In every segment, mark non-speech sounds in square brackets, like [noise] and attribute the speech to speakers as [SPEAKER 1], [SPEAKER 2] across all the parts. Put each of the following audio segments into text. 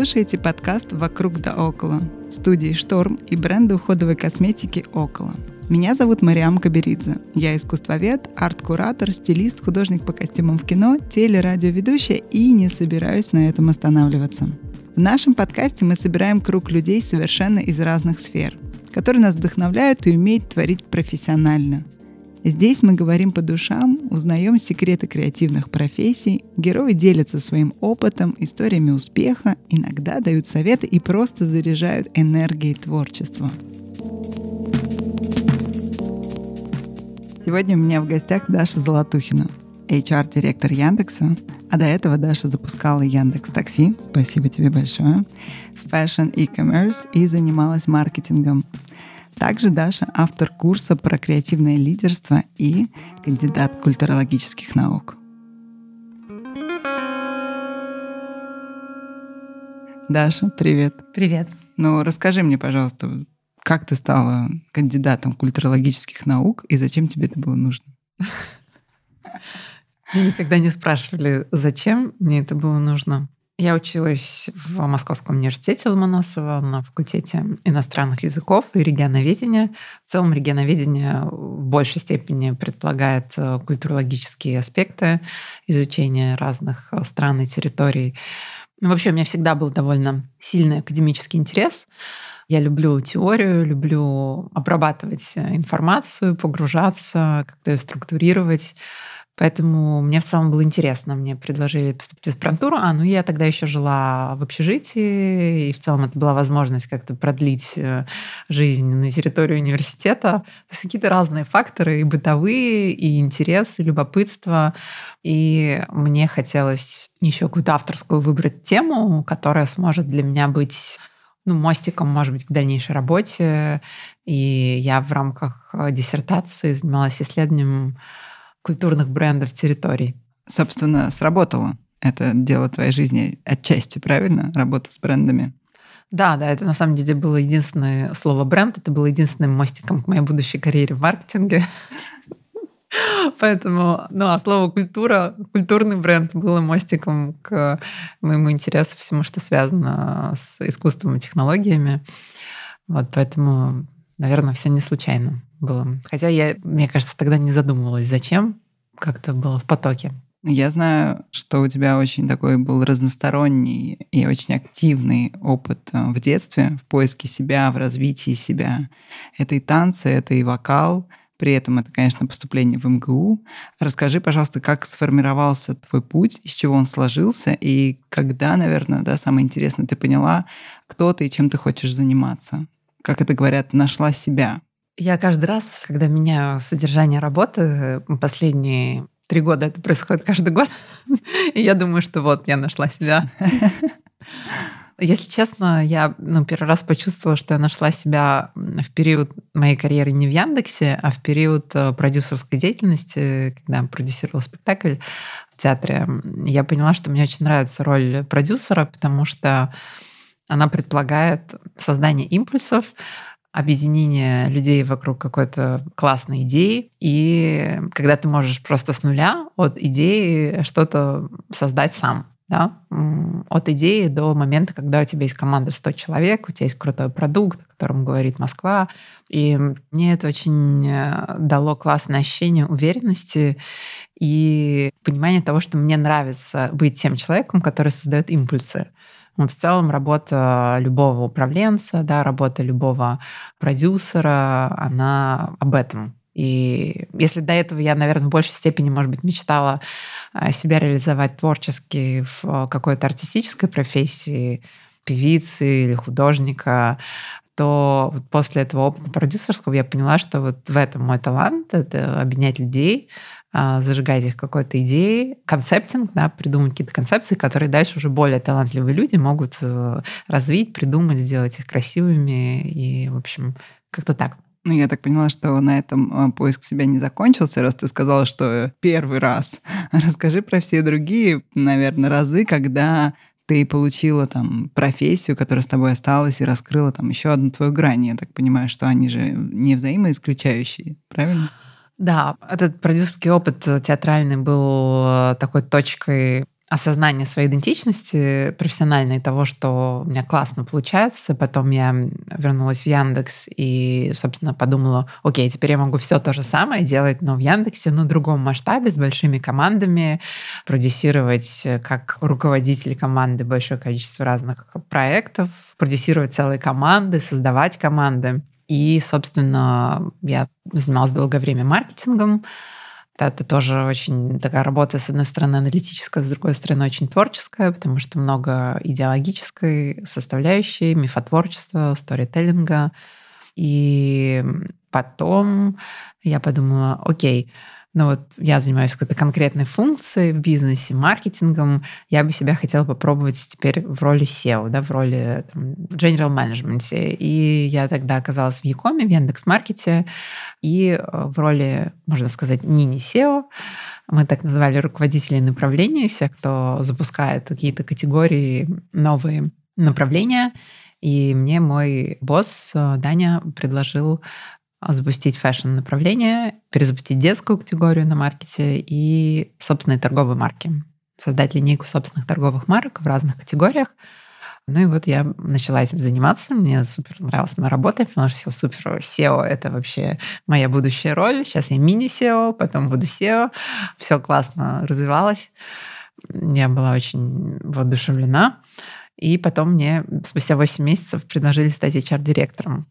[SPEAKER 1] Слушаете подкаст «Вокруг да около» студии «Шторм» и бренда уходовой косметики «Около». Меня зовут Мариам Каберидзе. Я искусствовед, арт-куратор, стилист, художник по костюмам в кино, телерадиоведущая и не собираюсь на этом останавливаться. В нашем подкасте мы собираем круг людей совершенно из разных сфер, которые нас вдохновляют и умеют творить профессионально – Здесь мы говорим по душам, узнаем секреты креативных профессий, герои делятся своим опытом, историями успеха, иногда дают советы и просто заряжают энергией творчества. Сегодня у меня в гостях Даша Золотухина, HR-директор Яндекса, а до этого Даша запускала Яндекс Такси, спасибо тебе большое, Fashion e-commerce и занималась маркетингом. Также Даша — автор курса про креативное лидерство и кандидат культурологических наук. Даша, привет.
[SPEAKER 2] Привет.
[SPEAKER 1] Ну, расскажи мне, пожалуйста, как ты стала кандидатом культурологических наук и зачем тебе это было нужно? [laughs]
[SPEAKER 2] Меня никогда не спрашивали, зачем мне это было нужно. Я училась в Московском университете Ломоносова на факультете иностранных языков и регионоведения. В целом регионоведение в большей степени предполагает э, культурологические аспекты изучения разных э, стран и территорий. Ну, вообще, у меня всегда был довольно сильный академический интерес. Я люблю теорию, люблю обрабатывать э, информацию, погружаться, как-то ее структурировать. Поэтому мне в целом было интересно. Мне предложили поступить в аспирантуру. А, ну я тогда еще жила в общежитии, и в целом это была возможность как-то продлить э, жизнь на территории университета. То есть какие-то разные факторы, и бытовые, и интерес, и любопытство. И мне хотелось еще какую-то авторскую выбрать тему, которая сможет для меня быть ну, мостиком, может быть, к дальнейшей работе. И я в рамках диссертации занималась исследованием культурных брендов территорий.
[SPEAKER 1] Собственно, сработало это дело твоей жизни отчасти, правильно? Работа с брендами.
[SPEAKER 2] Да, да, это на самом деле было единственное слово бренд, это было единственным мостиком к моей будущей карьере в маркетинге. [laughs] Поэтому, ну, а слово культура, культурный бренд было мостиком к моему интересу всему, что связано с искусством и технологиями. Вот поэтому, наверное, все не случайно было. Хотя я, мне кажется, тогда не задумывалась, зачем. Как-то было в потоке.
[SPEAKER 1] Я знаю, что у тебя очень такой был разносторонний и очень активный опыт э, в детстве, в поиске себя, в развитии себя. Это и танцы, это и вокал, при этом это, конечно, поступление в МГУ. Расскажи, пожалуйста, как сформировался твой путь, из чего он сложился, и когда, наверное, да, самое интересное, ты поняла, кто ты и чем ты хочешь заниматься. Как это говорят, нашла себя.
[SPEAKER 2] Я каждый раз, когда меняю содержание работы, последние три года это происходит каждый год, [laughs] и я думаю, что вот я нашла себя. [laughs] Если честно, я ну, первый раз почувствовала, что я нашла себя в период моей карьеры не в Яндексе, а в период э, продюсерской деятельности, когда продюсировала спектакль в театре. Я поняла, что мне очень нравится роль продюсера, потому что она предполагает создание импульсов, объединение людей вокруг какой-то классной идеи. И когда ты можешь просто с нуля от идеи что-то создать сам. Да? От идеи до момента, когда у тебя есть команда в 100 человек, у тебя есть крутой продукт, о котором говорит Москва. И мне это очень э, дало классное ощущение уверенности и понимание того, что мне нравится быть тем человеком, который создает импульсы. Вот в целом работа любого управленца, да, работа любого продюсера, она об этом. И если до этого я, наверное, в большей степени, может быть, мечтала э, себя реализовать творчески в какой-то артистической профессии, певицы или художника, то вот после этого опыта продюсерского я поняла, что вот в этом мой талант — это объединять людей, зажигать их какой-то идеей, концептинг, да, придумать какие-то концепции, которые дальше уже более талантливые люди могут э, развить, придумать, сделать их красивыми и, в общем, как-то так.
[SPEAKER 1] Ну, я так поняла, что на этом э, поиск себя не закончился, раз ты сказала, что первый раз. [laughs] Расскажи про все другие, наверное, разы, когда ты получила там профессию, которая с тобой осталась, и раскрыла там еще одну твою грань. Я так понимаю, что они же не взаимоисключающие, правильно?
[SPEAKER 2] Да, этот продюсерский опыт театральный был э, такой точкой осознание своей идентичности профессиональной, того, что у меня классно получается. Потом я вернулась в Яндекс и, собственно, подумала, окей, теперь я могу все то же самое делать, но в Яндексе на другом масштабе, с большими командами, продюсировать как руководитель команды большое количество разных проектов, продюсировать целые команды, создавать команды. И, собственно, я занималась долгое время маркетингом, это тоже очень такая работа, с одной стороны, аналитическая, с другой стороны, очень творческая, потому что много идеологической составляющей, мифотворчества, сторителлинга. И потом я подумала, окей, но вот я занимаюсь какой-то конкретной функцией в бизнесе, маркетингом, я бы себя хотела попробовать теперь в роли SEO, да, в роли там, в general management. И я тогда оказалась в Якоме, в Яндекс.Маркете, и э, в роли, можно сказать, мини-SEO. Мы так называли руководителей направлений, всех, кто запускает какие-то категории, новые направления. И мне мой босс э, Даня предложил запустить фэшн-направление, перезапустить детскую категорию на маркете и собственные торговые марки. Создать линейку собственных торговых марок в разных категориях. Ну и вот я начала этим заниматься. Мне супер нравилась моя работа, потому что супер SEO — это вообще моя будущая роль. Сейчас я мини-SEO, потом буду SEO. Все классно развивалось. Я была очень воодушевлена. И потом мне спустя 8 месяцев предложили стать HR-директором.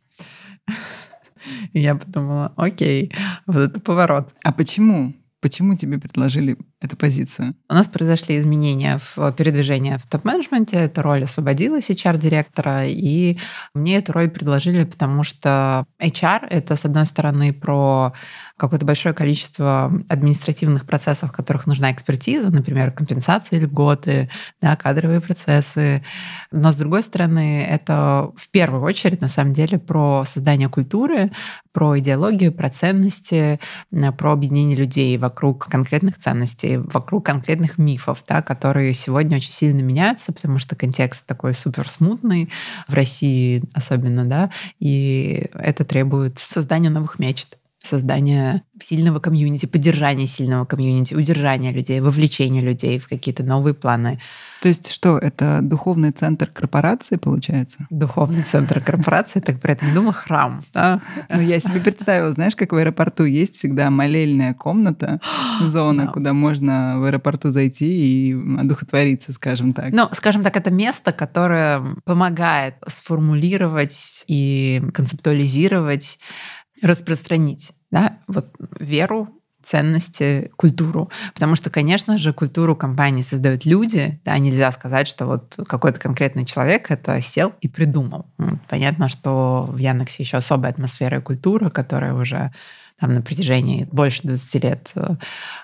[SPEAKER 2] И я подумала, окей, вот это поворот.
[SPEAKER 1] А почему? Почему тебе предложили эту позицию?
[SPEAKER 2] У нас произошли изменения в передвижении в топ-менеджменте. Эта роль освободилась HR-директора, и мне эту роль предложили, потому что HR — это, с одной стороны, про какое-то большое количество административных процессов, в которых нужна экспертиза, например, компенсации льготы, да, кадровые процессы. Но, с другой стороны, это в первую очередь, на самом деле, про создание культуры, про идеологию, про ценности, про объединение людей вокруг конкретных ценностей, вокруг конкретных мифов, да, которые сегодня очень сильно меняются, потому что контекст такой супер смутный в России особенно, да, и это требует создания новых мечт создания сильного комьюнити, поддержания сильного комьюнити, удержания людей, вовлечения людей в какие-то новые планы.
[SPEAKER 1] То есть что, это духовный центр корпорации, получается?
[SPEAKER 2] Духовный центр корпорации, так про это не думал, храм. Да?
[SPEAKER 1] Ну, я себе представила, знаешь, как в аэропорту есть всегда молельная комната, [gasps] зона, да. куда можно в аэропорту зайти и одухотвориться, скажем так.
[SPEAKER 2] Ну, скажем так, это место, которое помогает сформулировать и концептуализировать распространить да, вот веру, ценности, культуру. Потому что, конечно же, культуру компании создают люди. Да, нельзя сказать, что вот какой-то конкретный человек это сел и придумал. Понятно, что в Яндексе еще особая атмосфера и культура, которая уже там на протяжении больше 20 лет э,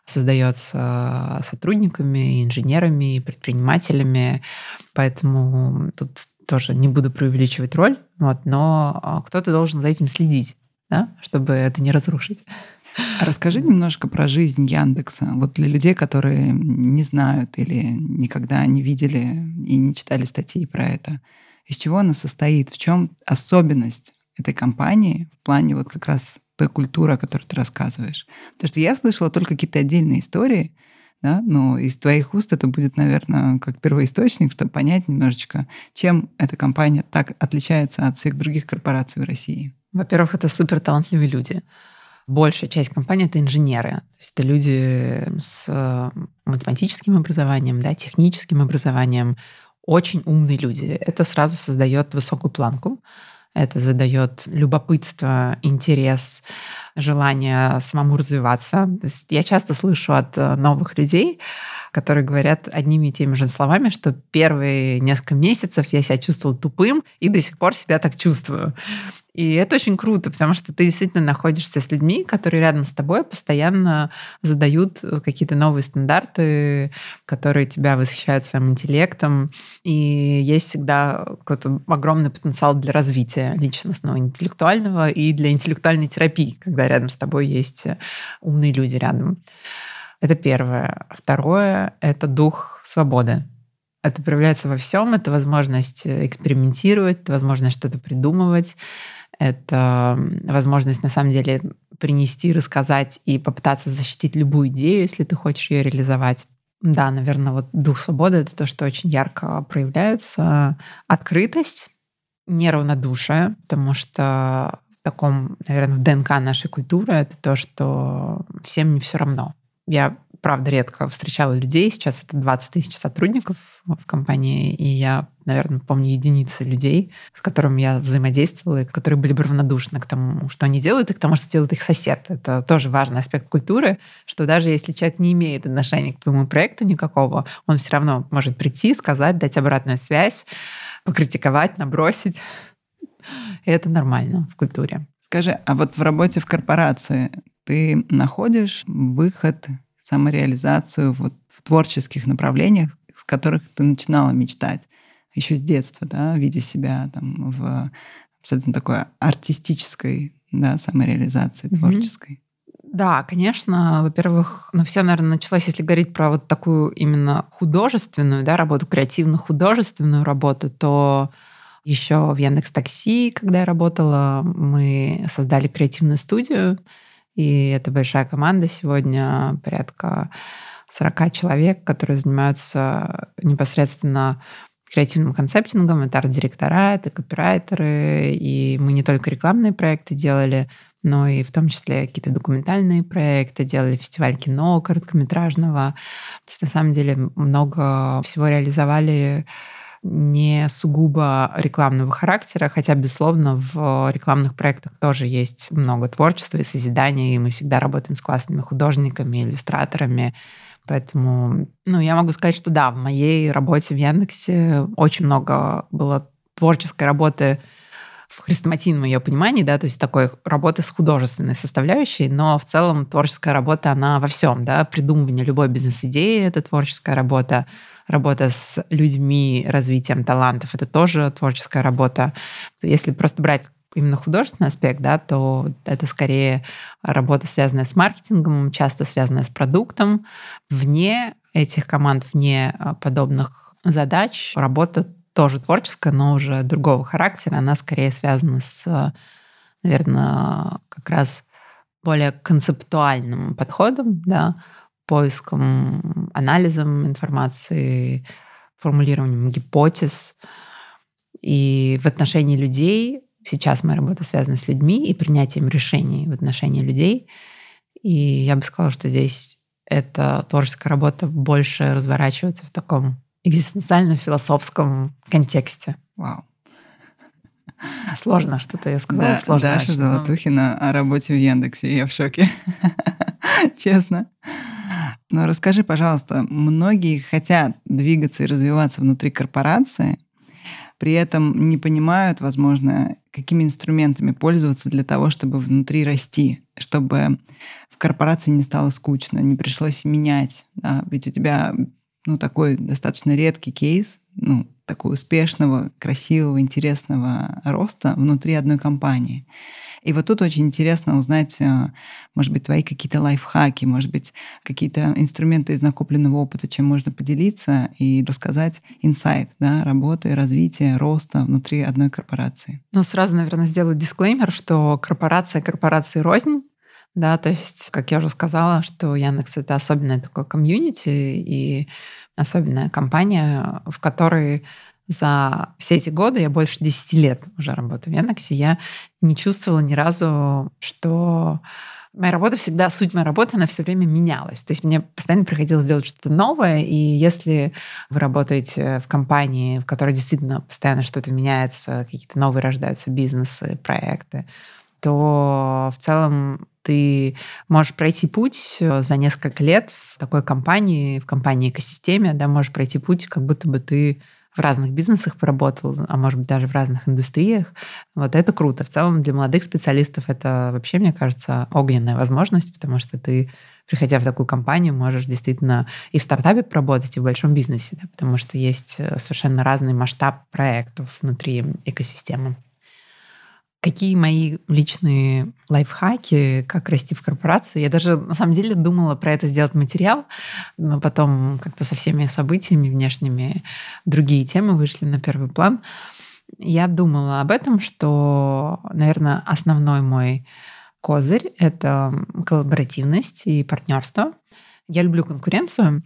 [SPEAKER 2] создается сотрудниками, инженерами, предпринимателями. Поэтому тут тоже не буду преувеличивать роль, вот, но а, кто-то должен за этим следить да, чтобы это не разрушить.
[SPEAKER 1] Расскажи немножко про жизнь Яндекса. Вот для людей, которые не знают или никогда не видели и не читали статьи про это. Из чего она состоит? В чем особенность этой компании в плане вот как раз той культуры, о которой ты рассказываешь? Потому что я слышала только какие-то отдельные истории, да, но из твоих уст это будет, наверное, как первоисточник, чтобы понять немножечко, чем эта компания так отличается от всех других корпораций в России.
[SPEAKER 2] Во-первых, это супер талантливые люди. Большая часть компании — это инженеры. То есть это люди с э, математическим образованием, да, техническим образованием, очень умные люди. Это сразу создает высокую планку. Это задает любопытство, интерес, желание самому развиваться. То есть я часто слышу от э, новых людей, которые говорят одними и теми же словами, что первые несколько месяцев я себя чувствовал тупым и до сих пор себя так чувствую. И это очень круто, потому что ты действительно находишься с людьми, которые рядом с тобой постоянно задают какие-то новые стандарты, которые тебя восхищают своим интеллектом. И есть всегда какой-то огромный потенциал для развития личностного, интеллектуального и для интеллектуальной терапии, когда рядом с тобой есть умные люди рядом. Это первое. Второе — это дух свободы. Это проявляется во всем. Это возможность экспериментировать, это возможность что-то придумывать, это возможность на самом деле принести, рассказать и попытаться защитить любую идею, если ты хочешь ее реализовать. Да, наверное, вот дух свободы — это то, что очень ярко проявляется. Открытость, неравнодушие, потому что таком, наверное, в ДНК нашей культуры это то, что всем не все равно. Я правда, редко встречала людей. Сейчас это 20 тысяч сотрудников в компании, и я, наверное, помню единицы людей, с которыми я взаимодействовала, и которые были бы равнодушны к тому, что они делают, и к тому, что делает их сосед. Это тоже важный аспект культуры, что даже если человек не имеет отношения к твоему проекту никакого, он все равно может прийти, сказать, дать обратную связь, покритиковать, набросить. Это нормально в культуре.
[SPEAKER 1] Скажи, а вот в работе в корпорации ты находишь выход самореализацию вот в творческих направлениях, с которых ты начинала мечтать еще с детства, да, видя себя там в абсолютно такой артистической да, самореализации творческой.
[SPEAKER 2] Да, конечно. Во-первых, ну все, наверное, началось, если говорить про вот такую именно художественную да, работу, креативно-художественную работу, то еще в Яндекс Такси, когда я работала, мы создали креативную студию, и это большая команда сегодня, порядка 40 человек, которые занимаются непосредственно креативным концептингом. Это арт-директора, это копирайтеры. И мы не только рекламные проекты делали, но и в том числе какие-то документальные проекты, делали фестиваль кино короткометражного. То есть на самом деле много всего реализовали не сугубо рекламного характера, хотя, безусловно, в рекламных проектах тоже есть много творчества и созидания, и мы всегда работаем с классными художниками, иллюстраторами. Поэтому, ну, я могу сказать, что да, в моей работе в Яндексе очень много было творческой работы в хрестоматийном ее понимании, да, то есть такой работы с художественной составляющей, но в целом творческая работа, она во всем, да, придумывание любой бизнес-идеи — это творческая работа, работа с людьми, развитием талантов, это тоже творческая работа. Если просто брать именно художественный аспект, да, то это скорее работа, связанная с маркетингом, часто связанная с продуктом. Вне этих команд, вне а, подобных задач работа тоже творческая, но уже другого характера. Она скорее связана с, наверное, как раз более концептуальным подходом, да, поиском, анализом информации, формулированием гипотез. И в отношении людей сейчас моя работа связана с людьми и принятием решений в отношении людей. И я бы сказала, что здесь эта творческая работа больше разворачивается в таком экзистенциально-философском контексте.
[SPEAKER 1] Вау. [laughs]
[SPEAKER 2] Сложно что-то я сказала. Да, сложно.
[SPEAKER 1] Даша Золотухина о работе в Яндексе. Я в шоке. [laughs] Честно. Но расскажи, пожалуйста, многие хотят двигаться и развиваться внутри корпорации, при этом не понимают, возможно, какими инструментами пользоваться для того, чтобы внутри расти, чтобы в корпорации не стало скучно, не пришлось менять. Да? Ведь у тебя ну, такой достаточно редкий кейс, ну, такого успешного, красивого, интересного роста внутри одной компании. И вот тут очень интересно узнать, э, может быть, твои какие-то лайфхаки, может быть, какие-то инструменты из накопленного опыта, чем можно поделиться и рассказать инсайт да, работы, развития, роста внутри одной корпорации.
[SPEAKER 2] Ну, сразу, наверное, сделаю дисклеймер, что корпорация корпорации рознь, да, то есть, как я уже сказала, что Яндекс — это особенное такое комьюнити и особенная компания, в которой за все эти годы, я больше 10 лет уже работаю в Яндексе, я не чувствовала ни разу, что моя работа всегда, суть моей работы, она все время менялась. То есть мне постоянно приходилось делать что-то новое, и если вы работаете в компании, в которой действительно постоянно что-то меняется, какие-то новые рождаются бизнесы, проекты, то в целом ты можешь пройти путь за несколько лет в такой компании, в компании-экосистеме, да, можешь пройти путь, как будто бы ты в разных бизнесах поработал, а может быть даже в разных индустриях. Вот это круто. В целом для молодых специалистов это вообще, мне кажется, огненная возможность, потому что ты, приходя в такую компанию, можешь действительно и в стартапе поработать, и в большом бизнесе, да, потому что есть э, совершенно разный масштаб проектов внутри экосистемы. Какие мои личные лайфхаки, как расти в корпорации? Я даже на самом деле думала про это сделать материал, но потом как-то со всеми событиями внешними другие темы вышли на первый план. Я думала об этом, что, наверное, основной мой козырь — это коллаборативность и партнерство. Я люблю конкуренцию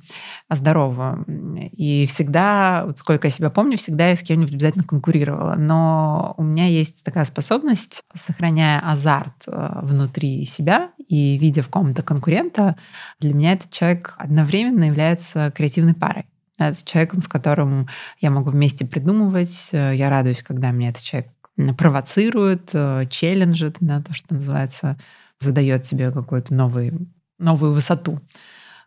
[SPEAKER 2] здоровую. И всегда, вот сколько я себя помню, всегда я с кем-нибудь обязательно конкурировала. Но у меня есть такая способность, сохраняя азарт э, внутри себя и видя в ком-то конкурента, для меня этот человек одновременно является креативной парой. С человеком, с которым я могу вместе придумывать. Э, я радуюсь, когда меня этот человек провоцирует, э, челленджит, да, то, что называется, задает тебе какую-то новую, новую высоту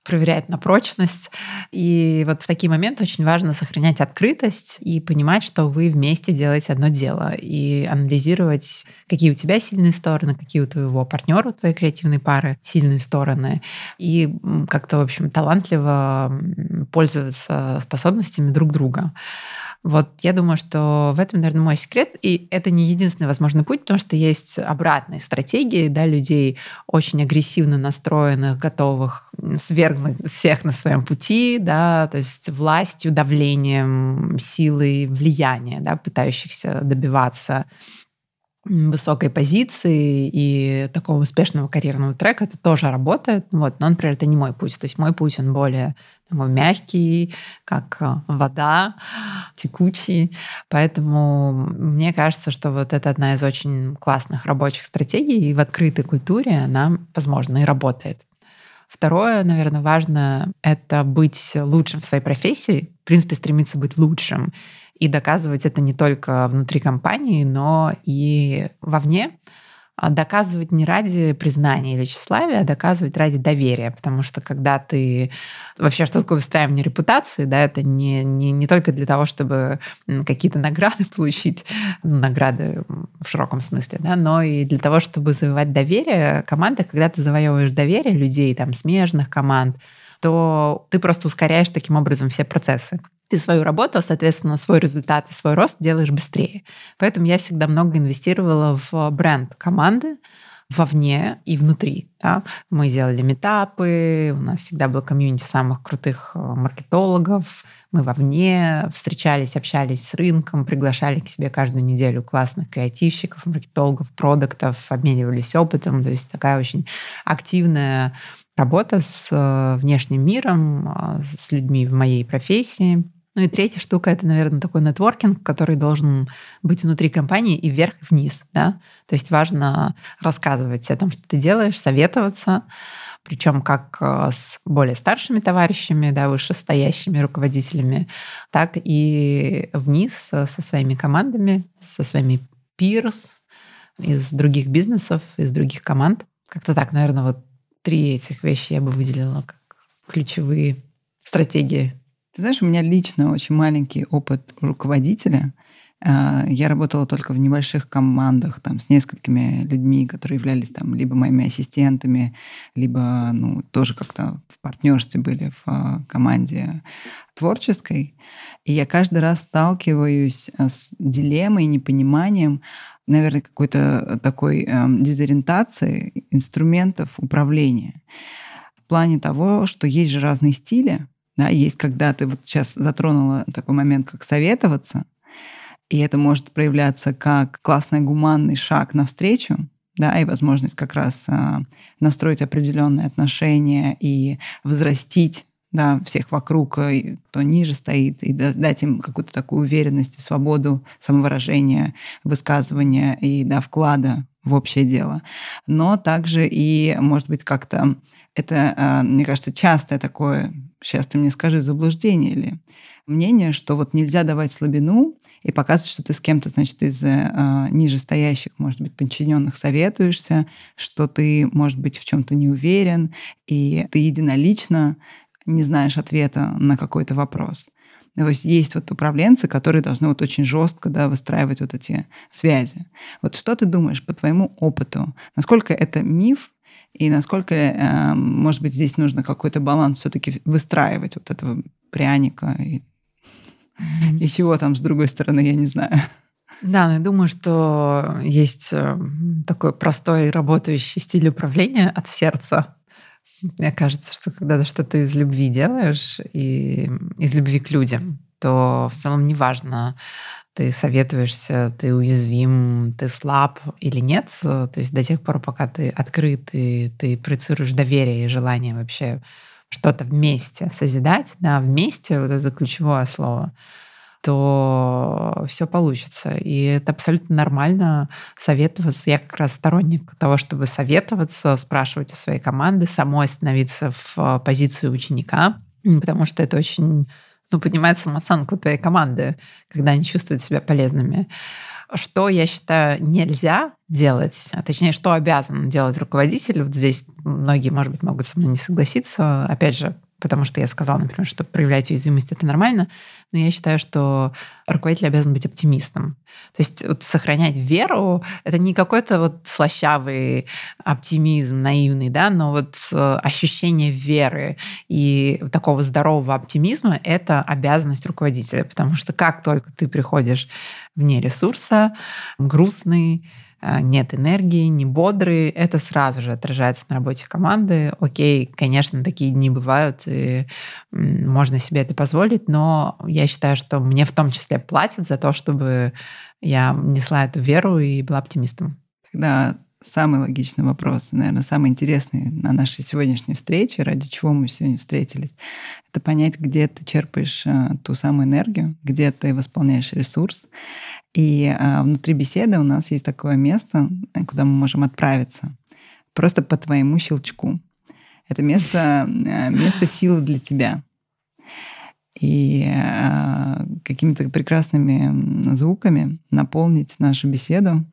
[SPEAKER 2] проверяет на прочность. И вот в такие моменты очень важно сохранять открытость и понимать, что вы вместе делаете одно дело, и анализировать, какие у тебя сильные стороны, какие у твоего партнера, у твоей креативной пары сильные стороны, и как-то, в общем, талантливо пользоваться способностями друг друга. Вот я думаю, что в этом, наверное, мой секрет. И это не единственный возможный путь, потому что есть обратные стратегии, да, людей очень агрессивно настроенных, готовых свергнуть всех на своем пути, да, то есть властью, давлением, силой, влияния, да, пытающихся добиваться высокой позиции и такого успешного карьерного трека, это тоже работает. Вот. Но, например, это не мой путь. То есть мой путь, он более такой мягкий, как э, вода, текучий. Поэтому мне кажется, что вот это одна из очень классных рабочих стратегий, и в открытой культуре она, возможно, и работает. Второе, наверное, важно — это быть лучшим в своей профессии, в принципе, стремиться быть лучшим. И доказывать это не только внутри компании, но и вовне. А доказывать не ради признания или тщеславия, а доказывать ради доверия. Потому что когда ты... Вообще, что такое выстраивание репутации? Да, это не, не, не только для того, чтобы какие-то награды [laughs] получить, ну, награды в широком смысле, да, но и для того, чтобы завоевать доверие команды. Когда ты завоевываешь доверие людей, там, смежных команд, то ты просто ускоряешь таким образом все процессы ты свою работу, а, соответственно, свой результат и свой рост делаешь быстрее. Поэтому я всегда много инвестировала в бренд команды, вовне и внутри. Да? Мы делали метапы, у нас всегда был комьюнити самых крутых э, маркетологов, мы вовне встречались, общались с рынком, приглашали к себе каждую неделю классных креативщиков, маркетологов, продуктов, обменивались опытом. То есть такая очень активная работа с э, внешним миром, э, с людьми в моей профессии. Ну и третья штука — это, наверное, такой нетворкинг, который должен быть внутри компании и вверх, и вниз. Да? То есть важно рассказывать о том, что ты делаешь, советоваться, причем как э, с более старшими товарищами, да, вышестоящими руководителями, так и вниз со своими командами, со своими peers из других бизнесов, из других команд. Как-то так, наверное, вот три этих вещи я бы выделила как ключевые стратегии
[SPEAKER 1] ты знаешь, у меня лично очень маленький опыт руководителя. А, я работала только в небольших командах, там, с несколькими людьми, которые являлись там либо моими ассистентами, либо ну, тоже как-то в партнерстве были в а, команде творческой. И я каждый раз сталкиваюсь а, с дилеммой, непониманием, наверное, какой-то такой э, дезориентации инструментов управления. В плане того, что есть же разные стили, да, есть, когда ты вот сейчас затронула такой момент, как советоваться, и это может проявляться как классный гуманный шаг навстречу, да, и возможность как раз а, настроить определенные отношения и возрастить да, всех вокруг, э, кто ниже стоит, и дать им какую-то такую уверенность и свободу самовыражения, высказывания и да, вклада в общее дело. Но также и, может быть, как-то это, а, мне кажется, частое такое, сейчас ты мне скажи, заблуждение или мнение, что вот нельзя давать слабину и показывать, что ты с кем-то, значит, из э, нижестоящих, может быть, подчиненных советуешься, что ты, может быть, в чем-то не уверен, и ты единолично не знаешь ответа на какой-то вопрос. То есть есть вот управленцы, которые должны вот очень жестко да, выстраивать вот эти связи. Вот что ты думаешь по твоему опыту? Насколько это миф и насколько, э, может быть, здесь нужно какой-то баланс все-таки выстраивать вот этого пряника и, и чего там с другой стороны, я не знаю.
[SPEAKER 2] Да, но я думаю, что есть э, такой простой работающий стиль управления от сердца. Мне кажется, что когда ты что-то из любви делаешь и из любви к людям, то в целом неважно, ты советуешься, ты уязвим, ты слаб или нет. То есть до тех пор, пока ты открыт и ты проецируешь доверие и желание вообще что-то вместе созидать, да, вместе, вот это ключевое слово, то все получится. И это абсолютно нормально советоваться. Я как раз сторонник того, чтобы советоваться, спрашивать у своей команды, самой становиться в позицию ученика, потому что это очень ну, поднимает самооценку твоей команды, когда они чувствуют себя полезными. Что я считаю нельзя делать, а точнее, что обязан делать руководитель, вот здесь многие, может быть, могут со мной не согласиться, опять же, потому что я сказала, например, что проявлять уязвимость это нормально, но я считаю, что руководитель обязан быть оптимистом. То есть вот сохранять веру — это не какой-то вот слащавый оптимизм, наивный, да, но вот э, ощущение веры и такого здорового оптимизма — это обязанность руководителя, потому что как только ты приходишь вне ресурса, грустный, нет энергии, не бодрые, это сразу же отражается на работе команды. Окей, конечно, такие дни бывают, и можно себе это позволить, но я считаю, что мне в том числе платят за то, чтобы я несла эту веру и была оптимистом.
[SPEAKER 1] Тогда самый логичный вопрос, наверное, самый интересный на нашей сегодняшней встрече, ради чего мы сегодня встретились, это понять, где ты черпаешь а, ту самую энергию, где ты восполняешь ресурс, и а, внутри беседы у нас есть такое место, куда мы можем отправиться. Просто по твоему щелчку. Это место, а, место силы для тебя. И а, какими-то прекрасными звуками наполнить нашу беседу.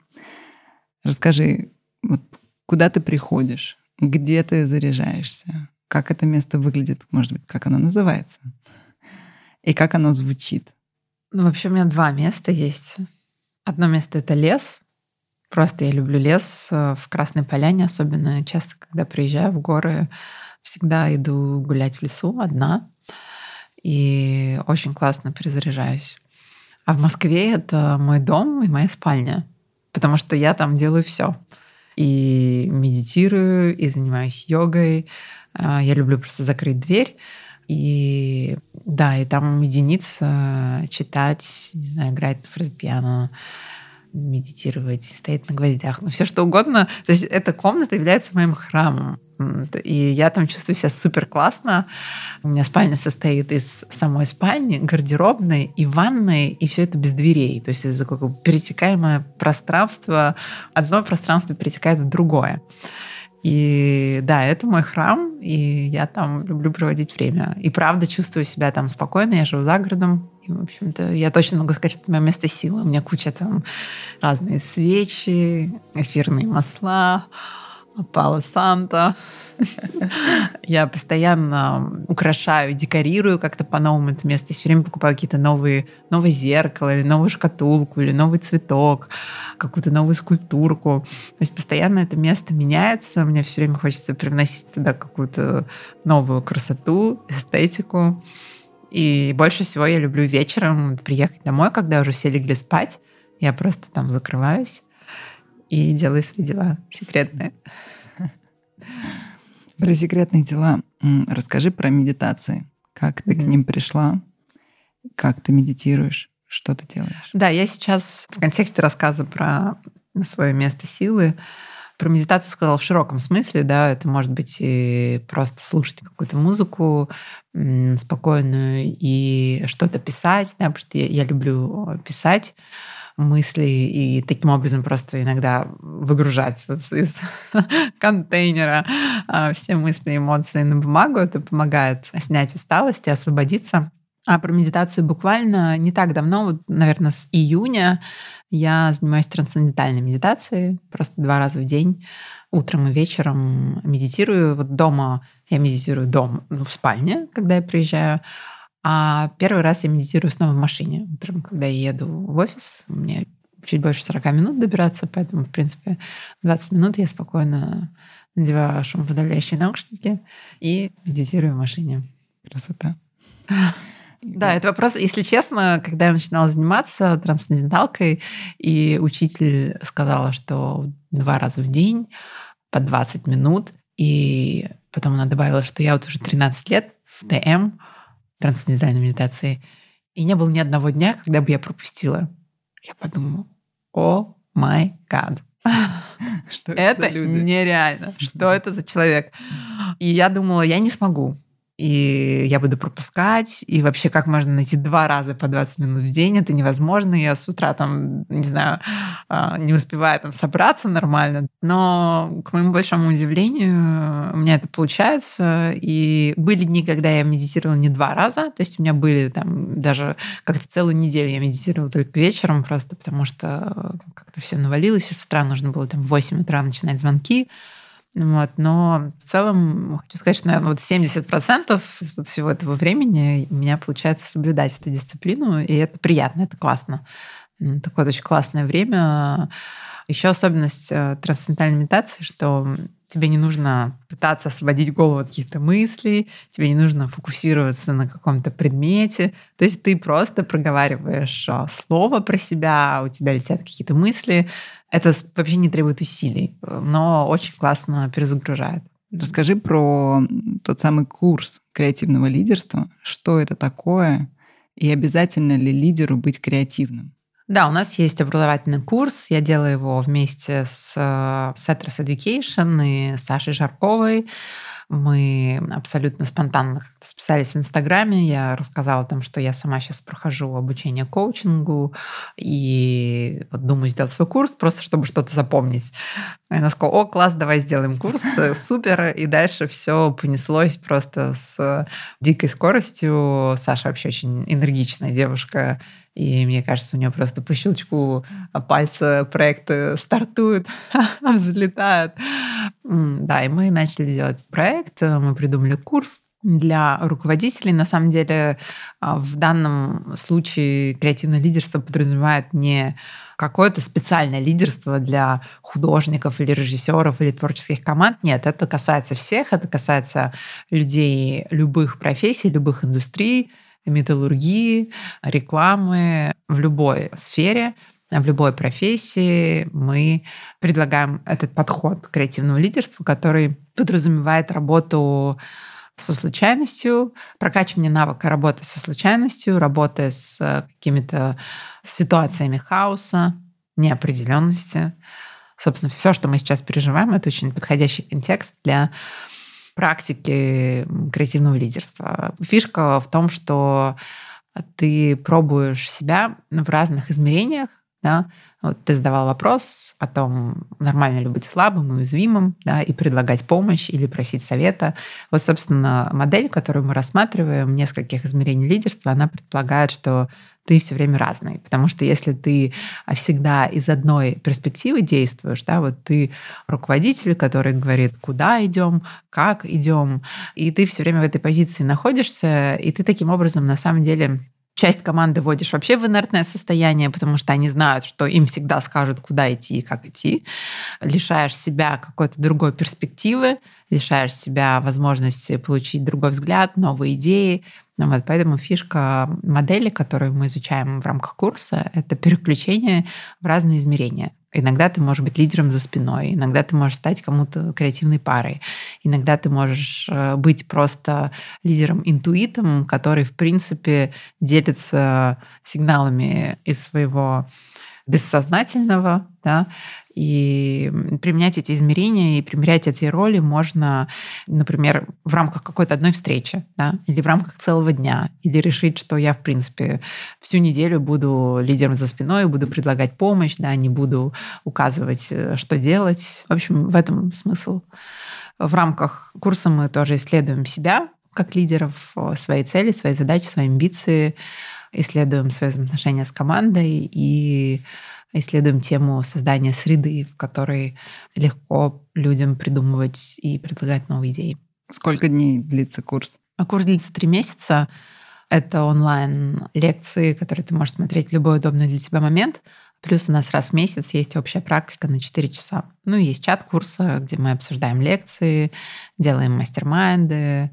[SPEAKER 1] Расскажи, вот куда ты приходишь, где ты заряжаешься, как это место выглядит, может быть, как оно называется, и как оно звучит.
[SPEAKER 2] Ну, вообще у меня два места есть. Одно место — это лес. Просто я люблю лес э, в Красной Поляне, особенно часто, когда приезжаю в горы, всегда иду гулять в лесу одна. И очень классно перезаряжаюсь. А в Москве это мой дом и моя спальня, потому что я там делаю все. И медитирую, и занимаюсь йогой. Э, я люблю просто закрыть дверь, и да, и там единица читать, не знаю, играть на фортепиано, медитировать, стоять на гвоздях, ну все что угодно. То есть эта комната является моим храмом. И я там чувствую себя супер классно. У меня спальня состоит из самой спальни, гардеробной и ванной, и все это без дверей. То есть это такое перетекаемое пространство. Одно пространство перетекает в другое. И да, это мой храм, и я там люблю проводить время. И правда чувствую себя там спокойно, я живу за городом. И, в общем-то, я точно могу сказать, что это мое место силы. У меня куча там разные свечи, эфирные масла, Пало Санта. [laughs] Я постоянно украшаю, декорирую как-то по-новому это место. Все время покупаю какие-то новые, новое зеркало, или новую шкатулку, или новый цветок, какую-то новую скульптурку. То есть постоянно это место меняется. Мне все время хочется привносить туда какую-то новую красоту, эстетику. И больше всего я люблю вечером приехать домой, когда уже все легли спать. Я просто там закрываюсь и делаю свои дела секретные. [laughs]
[SPEAKER 1] Про секретные дела. Расскажи про медитации. Как ты mm-hmm. к ним пришла? Как ты медитируешь? Что ты делаешь?
[SPEAKER 2] Да, я сейчас в контексте рассказа про свое место силы про медитацию сказала в широком смысле, да, это может быть и просто слушать какую-то музыку спокойную и что-то писать, да, потому что я, я люблю писать мысли и таким образом просто иногда выгружать вот из [laughs] контейнера а, все мысли эмоции на бумагу. Это помогает снять усталость и освободиться. А про медитацию буквально не так давно, вот, наверное, с июня я занимаюсь трансцендентальной медитацией просто два раза в день, утром и вечером медитирую. Вот дома я медитирую дом ну, в спальне, когда я приезжаю, а первый раз я медитирую снова в машине. Утром, когда я еду в офис, мне чуть больше 40 минут добираться, поэтому, в принципе, 20 минут я спокойно надеваю шумоподавляющие наушники и медитирую в машине.
[SPEAKER 1] Красота. [laughs]
[SPEAKER 2] Да, это вопрос, если честно, когда я начинала заниматься трансценденталкой, и учитель сказала, что два раза в день по 20 минут, и потом она добавила, что я вот уже 13 лет в ТМ, трансцендентальной медитации. И не было ни одного дня, когда бы я пропустила. Я подумала, о май гад. Что это, это нереально. Что это за человек? И я думала, я не смогу. И я буду пропускать, и вообще как можно найти два раза по 20 минут в день, это невозможно, я с утра там, не знаю, а, не успеваю там собраться нормально, но к моему большому удивлению у меня это получается, и были дни, когда я медитировала не два раза, то есть у меня были там даже как-то целую неделю я медитировала только вечером просто, потому что как-то все навалилось, и с утра нужно было там в 8 утра начинать звонки, вот, но в целом, хочу сказать, что, наверное, вот 70% из вот всего этого времени у меня получается соблюдать эту дисциплину, и это приятно, это классно. Такое очень классное время. Еще особенность э, трансцендентальной медитации, что тебе не нужно пытаться освободить голову от каких-то мыслей, тебе не нужно фокусироваться на каком-то предмете. То есть ты просто проговариваешь а, слово про себя, у тебя летят какие-то мысли, это вообще не требует усилий, но очень классно перезагружает.
[SPEAKER 1] Расскажи про тот самый курс креативного лидерства. Что это такое? И обязательно ли лидеру быть креативным?
[SPEAKER 2] Да, у нас есть образовательный курс. Я делаю его вместе с Setters Education и Сашей Жарковой. Мы абсолютно спонтанно списались в Инстаграме. Я рассказала о том, что я сама сейчас прохожу обучение коучингу и вот думаю сделать свой курс, просто чтобы что-то запомнить. И она сказала, о, класс, давай сделаем курс, супер. И дальше все понеслось просто с дикой скоростью. Саша вообще очень энергичная девушка, и мне кажется, у нее просто по щелчку пальца проекты стартуют, [laughs] взлетают. Да, и мы начали делать проект, мы придумали курс, для руководителей. На самом деле а, в данном случае креативное лидерство подразумевает не какое-то специальное лидерство для художников или режиссеров или творческих команд. Нет, это касается всех, это касается людей любых профессий, любых индустрий, металлургии, рекламы в любой сфере в любой профессии мы предлагаем этот подход к креативному лидерству, который подразумевает работу со случайностью, прокачивание навыка работы со случайностью, работы с какими-то ситуациями хаоса, неопределенности. Собственно, все, что мы сейчас переживаем, это очень подходящий контекст для практики креативного лидерства. Фишка в том, что ты пробуешь себя в разных измерениях, да, вот ты задавал вопрос о том, нормально ли быть слабым и уязвимым, да, и предлагать помощь или просить совета. Вот, собственно, модель, которую мы рассматриваем, нескольких измерений лидерства, она предполагает, что ты все время разный. Потому что если ты всегда из одной перспективы действуешь, да, вот ты руководитель, который говорит, куда идем, как идем, и ты все время в этой позиции находишься, и ты таким образом на самом деле часть команды вводишь вообще в инертное состояние, потому что они знают, что им всегда скажут, куда идти и как идти. Лишаешь себя какой-то другой перспективы, лишаешь себя возможности получить другой взгляд, новые идеи. Ну вот, поэтому фишка модели, которую мы изучаем в рамках курса, это переключение в разные измерения. Иногда ты можешь быть лидером за спиной, иногда ты можешь стать кому-то креативной парой, иногда ты можешь э, быть просто лидером-интуитом, который, в принципе, делится сигналами из своего бессознательного, да, и применять эти измерения и примерять эти роли можно, например, в рамках какой-то одной встречи, да, или в рамках целого дня, или решить, что я, в принципе, всю неделю буду лидером за спиной, буду предлагать помощь, да, не буду указывать, э, что делать. В общем, в этом смысл. В рамках курса мы тоже исследуем себя как лидеров, свои цели, свои задачи, свои амбиции, исследуем свои взаимоотношения с командой и исследуем тему создания среды, в которой легко людям придумывать и предлагать новые идеи.
[SPEAKER 1] Сколько дней длится курс?
[SPEAKER 2] А курс длится три месяца. Это онлайн-лекции, которые ты можешь смотреть в любой удобный для тебя момент. Плюс у нас раз в месяц есть общая практика на 4 часа. Ну, и есть чат курса, где мы обсуждаем лекции, делаем мастер-майнды,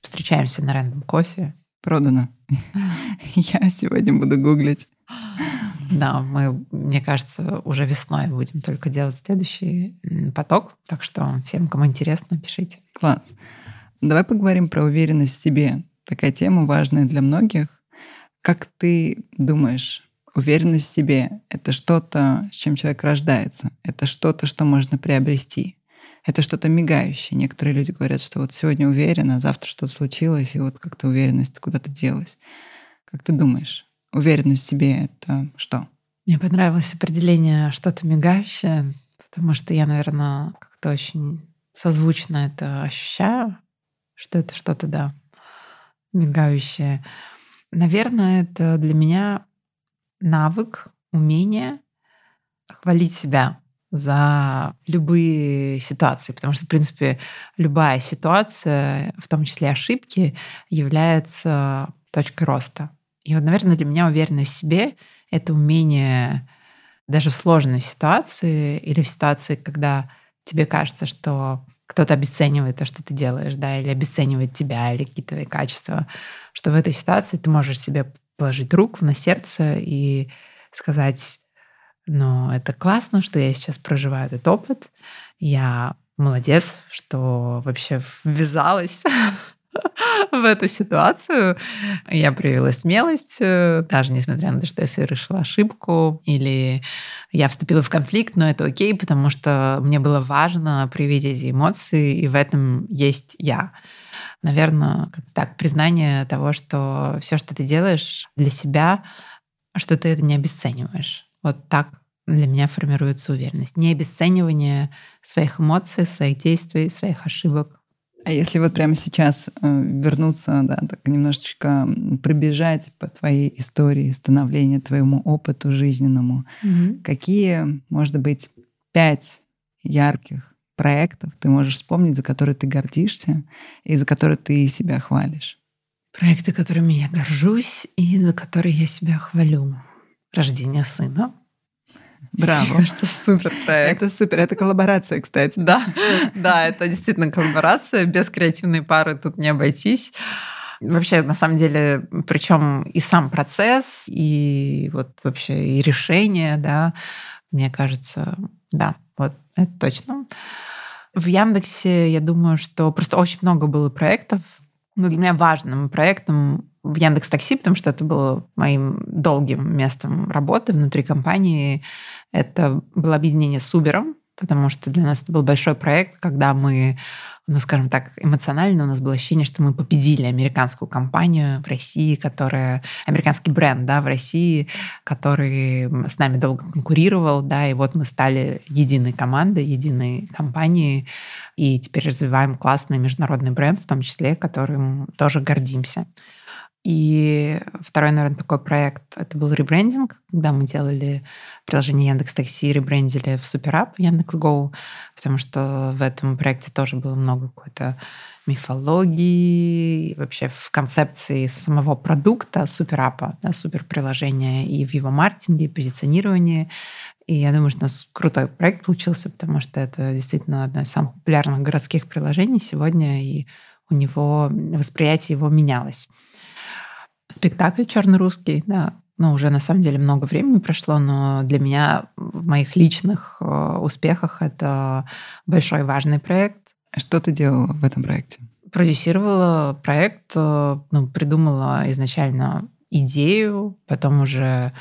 [SPEAKER 2] встречаемся на рандом кофе.
[SPEAKER 1] Продано. [laughs] Я сегодня буду гуглить. [gasps] [laughs]
[SPEAKER 2] Да, мы, мне кажется, уже весной будем только делать следующий поток. Так что всем, кому интересно, пишите.
[SPEAKER 1] Класс. Давай поговорим про уверенность в себе. Такая тема важная для многих. Как ты думаешь, уверенность в себе — это что-то, с чем человек рождается? Это что-то, что можно приобрести? Это что-то мигающее. Некоторые люди говорят, что вот сегодня уверена, завтра что-то случилось, и вот как-то уверенность куда-то делась. Как ты думаешь, уверенность в себе — это что?
[SPEAKER 2] Мне понравилось определение «что-то мигающее», потому что я, наверное, как-то очень созвучно это ощущаю, что это что-то, да, мигающее. Наверное, это для меня навык, умение хвалить себя за любые ситуации, потому что, в принципе, любая ситуация, в том числе ошибки, является точкой роста. И вот, наверное, для меня уверенность в себе — это умение даже в сложной ситуации или в ситуации, когда тебе кажется, что кто-то обесценивает то, что ты делаешь, да, или обесценивает тебя, или какие-то твои качества, что в этой ситуации ты можешь себе положить руку на сердце и сказать, ну, это классно, что я сейчас проживаю этот опыт. Я молодец, что вообще ввязалась в эту ситуацию. Я проявила смелость, э, даже несмотря на то, что я совершила ошибку, или я вступила в конфликт, но это окей, потому что мне было важно проявить эти эмоции, и в этом есть я. Наверное, как так, признание того, что все, что ты делаешь для себя, что ты это не обесцениваешь. Вот так для меня формируется уверенность. Не обесценивание своих эмоций, своих действий, своих ошибок.
[SPEAKER 1] А если вот прямо сейчас э, вернуться, да, так немножечко пробежать по твоей истории становления, твоему опыту жизненному, mm-hmm. какие, может быть, пять ярких проектов ты можешь вспомнить, за которые ты гордишься и за которые ты себя хвалишь?
[SPEAKER 2] Проекты, которыми я горжусь и за которые я себя хвалю. Рождение сына,
[SPEAKER 1] Браво.
[SPEAKER 2] Мне кажется, супер проект.
[SPEAKER 1] Это супер. Это коллаборация, кстати.
[SPEAKER 2] Да, да, это действительно коллаборация. Без креативной пары тут не обойтись. Вообще, на самом деле, причем и сам процесс, и вот вообще и решение, да, мне кажется, да, вот это точно. В Яндексе, я думаю, что просто очень много было проектов. Но для меня важным проектом в Яндекс Такси, потому что это было моим долгим местом работы внутри компании. Это было объединение с Uber, потому что для нас это был большой проект, когда мы, ну, скажем так, эмоционально у нас было ощущение, что мы победили американскую компанию в России, которая, американский бренд, да, в России, который с нами долго конкурировал, да, и вот мы стали единой командой, единой компанией, и теперь развиваем классный международный бренд, в том числе, которым тоже гордимся. И второй, наверное, такой проект, это был ребрендинг, когда мы делали приложение Яндекс Такси, ребрендили в Суперап Яндекс Гоу, потому что в этом проекте тоже было много какой-то мифологии, вообще в концепции самого продукта суперапа, да, суперприложения и в его маркетинге, и позиционировании. И я думаю, что у нас крутой проект получился, потому что это действительно одно из самых популярных городских приложений сегодня, и у него восприятие его менялось. Спектакль черный русский, да, ну, уже на самом деле много времени прошло, но для меня в моих личных э, успехах это большой важный проект.
[SPEAKER 1] А что ты делала в этом проекте?
[SPEAKER 2] Продюсировала проект, э, ну, придумала изначально идею, потом уже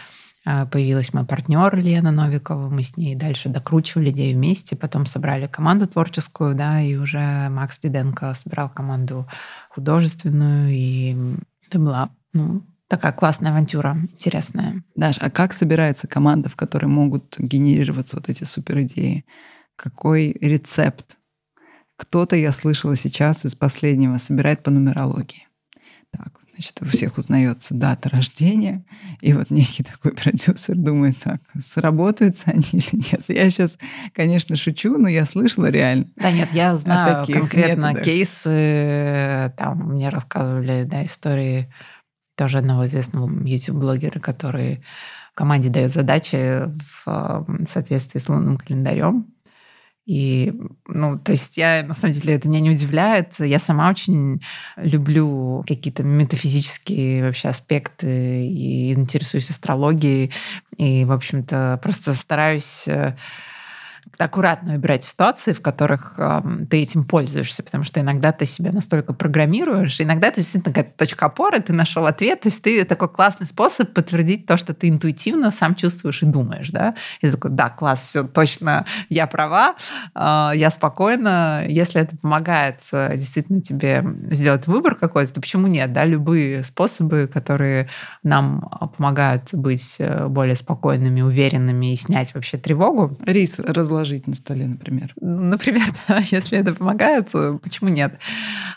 [SPEAKER 2] э, появилась мой партнер Лена Новикова, мы с ней дальше докручивали идею вместе, потом собрали команду творческую, да, и уже Макс Диденко собирал команду художественную, и это была ну, такая классная авантюра, интересная.
[SPEAKER 1] Даш, а как собирается команда, в которой могут генерироваться вот эти супер идеи? Какой рецепт? Кто-то, я слышала сейчас из последнего, собирает по нумерологии. Так, значит, у всех узнается дата рождения, и вот некий такой продюсер думает, так, сработаются они [laughs] или нет. Я сейчас, конечно, шучу, но я слышала реально.
[SPEAKER 2] Да нет, я [laughs] знаю конкретно методах. кейсы, там мне рассказывали, да, истории тоже одного известного YouTube-блогера, который команде дает задачи в соответствии с лунным календарем. И, ну, то есть я, на самом деле, это меня не удивляет. Я сама очень люблю какие-то метафизические вообще аспекты и интересуюсь астрологией. И, в общем-то, просто стараюсь э, аккуратно выбирать ситуации, в которых э, ты этим пользуешься, потому что иногда ты себя настолько программируешь, иногда это действительно какая-то точка опоры, ты нашел ответ, то есть ты такой классный способ подтвердить то, что ты интуитивно сам чувствуешь и думаешь, да, и такой, да, класс, все точно, я права, э, я спокойна, если это помогает э, действительно тебе сделать выбор какой-то, то почему нет, да, любые способы, которые нам помогают быть э, более спокойными, уверенными и снять вообще тревогу.
[SPEAKER 1] Рис разложить на столе, например.
[SPEAKER 2] Например, [laughs] да, если это помогает, почему нет?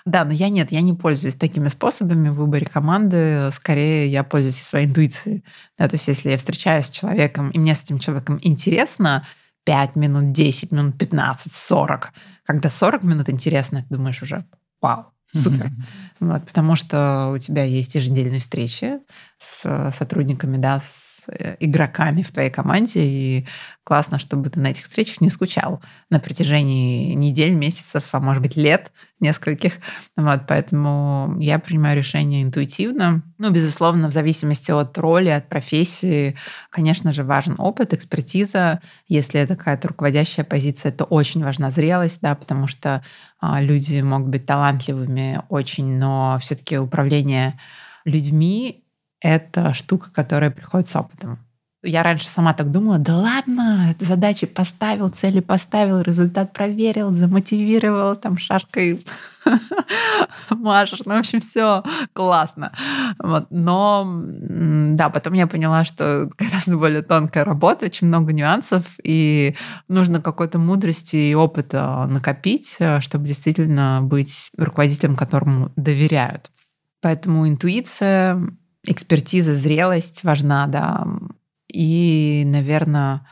[SPEAKER 2] Да, но я нет, я не пользуюсь такими способами в выборе команды. Скорее, я пользуюсь своей интуицией. Да, то есть, если я встречаюсь с человеком, и мне с этим человеком интересно, 5 минут, 10 минут, 15, 40. Когда 40 минут интересно, ты думаешь уже, вау, супер. Mm-hmm. Вот, потому что у тебя есть еженедельные встречи с сотрудниками, да, с э, игроками в твоей команде, и классно, чтобы ты на этих встречах не скучал на протяжении недель, месяцев, а может быть лет нескольких. Вот, поэтому я принимаю решение интуитивно. Ну, безусловно, в зависимости от роли, от профессии, конечно же, важен опыт, экспертиза. Если это какая-то руководящая позиция, то очень важна зрелость, да, потому что а, люди могут быть талантливыми очень, но все-таки управление людьми это штука, которая приходит с опытом. Я раньше сама так думала, да ладно, задачи поставил, цели поставил, результат проверил, замотивировал, там шашкой [laughs] машешь, ну, в общем, все классно. Вот. Но, да, потом я поняла, что гораздо более тонкая работа, очень много нюансов, и нужно какой-то мудрости и опыта накопить, э, чтобы действительно быть руководителем, которому доверяют. Поэтому интуиция экспертиза, зрелость важна, да. И, наверное,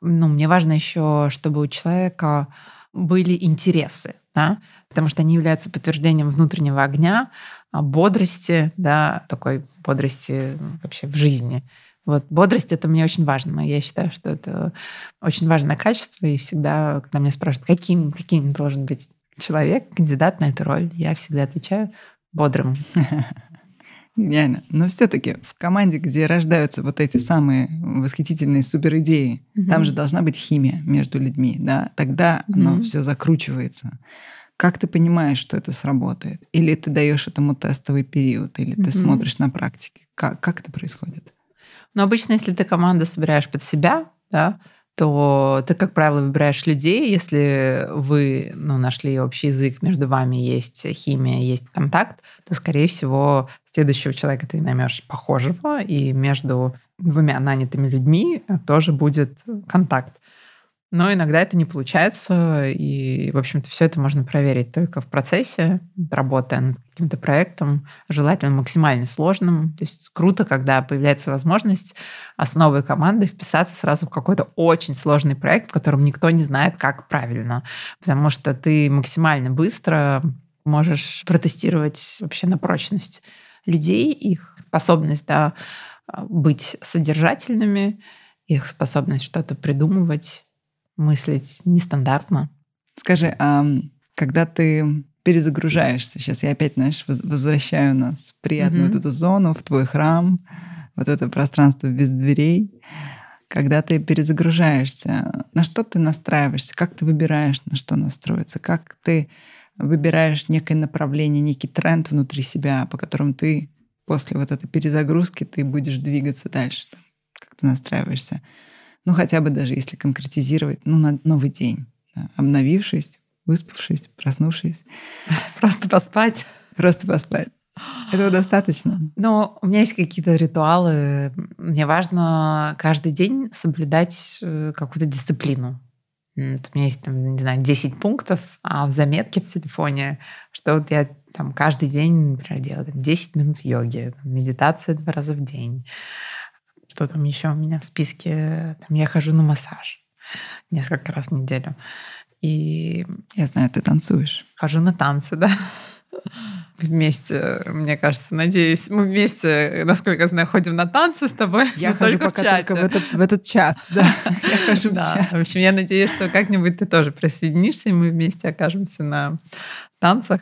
[SPEAKER 2] ну, мне важно еще, чтобы у человека были интересы, да, потому что они являются подтверждением внутреннего огня, а, бодрости, да, такой бодрости вообще в жизни. Вот бодрость это мне очень важно. Я считаю, что это очень важное качество. И всегда, когда меня спрашивают, каким, каким должен быть человек, кандидат на эту роль, я всегда отвечаю бодрым. [laughs]
[SPEAKER 1] Гениально. Но все-таки в команде, где рождаются вот эти самые восхитительные супер идеи, угу. там же должна быть химия между людьми, да? Тогда угу. оно все закручивается. Как ты понимаешь, что это сработает? Или ты даешь этому тестовый период, или угу. ты смотришь на практике? Как, как это происходит?
[SPEAKER 2] Ну, обычно, если ты команду собираешь под себя, да, то ты, как правило, выбираешь людей, если вы ну, нашли общий язык, между вами есть химия, есть контакт, то, скорее всего, следующего человека ты наймешь похожего, и между двумя нанятыми людьми тоже будет контакт. Но иногда это не получается, и, в общем-то, все это можно проверить только в процессе, работая над каким-то проектом, желательно максимально сложным. То есть круто, когда появляется возможность основой команды вписаться сразу в какой-то очень сложный проект, в котором никто не знает, как правильно. Потому что ты максимально быстро можешь протестировать вообще на прочность людей, их способность да, быть содержательными, их способность что-то придумывать мыслить нестандартно.
[SPEAKER 1] Скажи, а когда ты перезагружаешься, сейчас я опять, знаешь, возвращаю нас в приятную mm-hmm. вот эту зону, в твой храм, вот это пространство без дверей, когда ты перезагружаешься, на что ты настраиваешься, как ты выбираешь, на что настроиться, как ты выбираешь некое направление, некий тренд внутри себя, по которому ты после вот этой перезагрузки ты будешь двигаться дальше, как ты настраиваешься ну, хотя бы даже если конкретизировать, ну, на новый день, да, обновившись, выспавшись, проснувшись. [laughs]
[SPEAKER 2] Просто поспать.
[SPEAKER 1] Просто поспать. Этого достаточно.
[SPEAKER 2] Но у меня есть какие-то ритуалы. Мне важно каждый день соблюдать э, какую-то дисциплину. Вот у меня есть, там, не знаю, 10 пунктов а в заметке в телефоне, что вот я там каждый день, например, делаю там, 10 минут йоги, там, медитация два раза в день, что там еще у меня в списке? Там я хожу на массаж несколько раз в неделю. И
[SPEAKER 1] я знаю, ты танцуешь.
[SPEAKER 2] Хожу на танцы, [laughs] да. Вместе, мне кажется, надеюсь, мы вместе, насколько я знаю, ходим на танцы с тобой.
[SPEAKER 1] Я хожу только пока в чате. только в этот, в этот чат. Да, я хожу в чат.
[SPEAKER 2] В общем, я надеюсь, что как-нибудь ты тоже присоединишься, и мы вместе окажемся на танцах.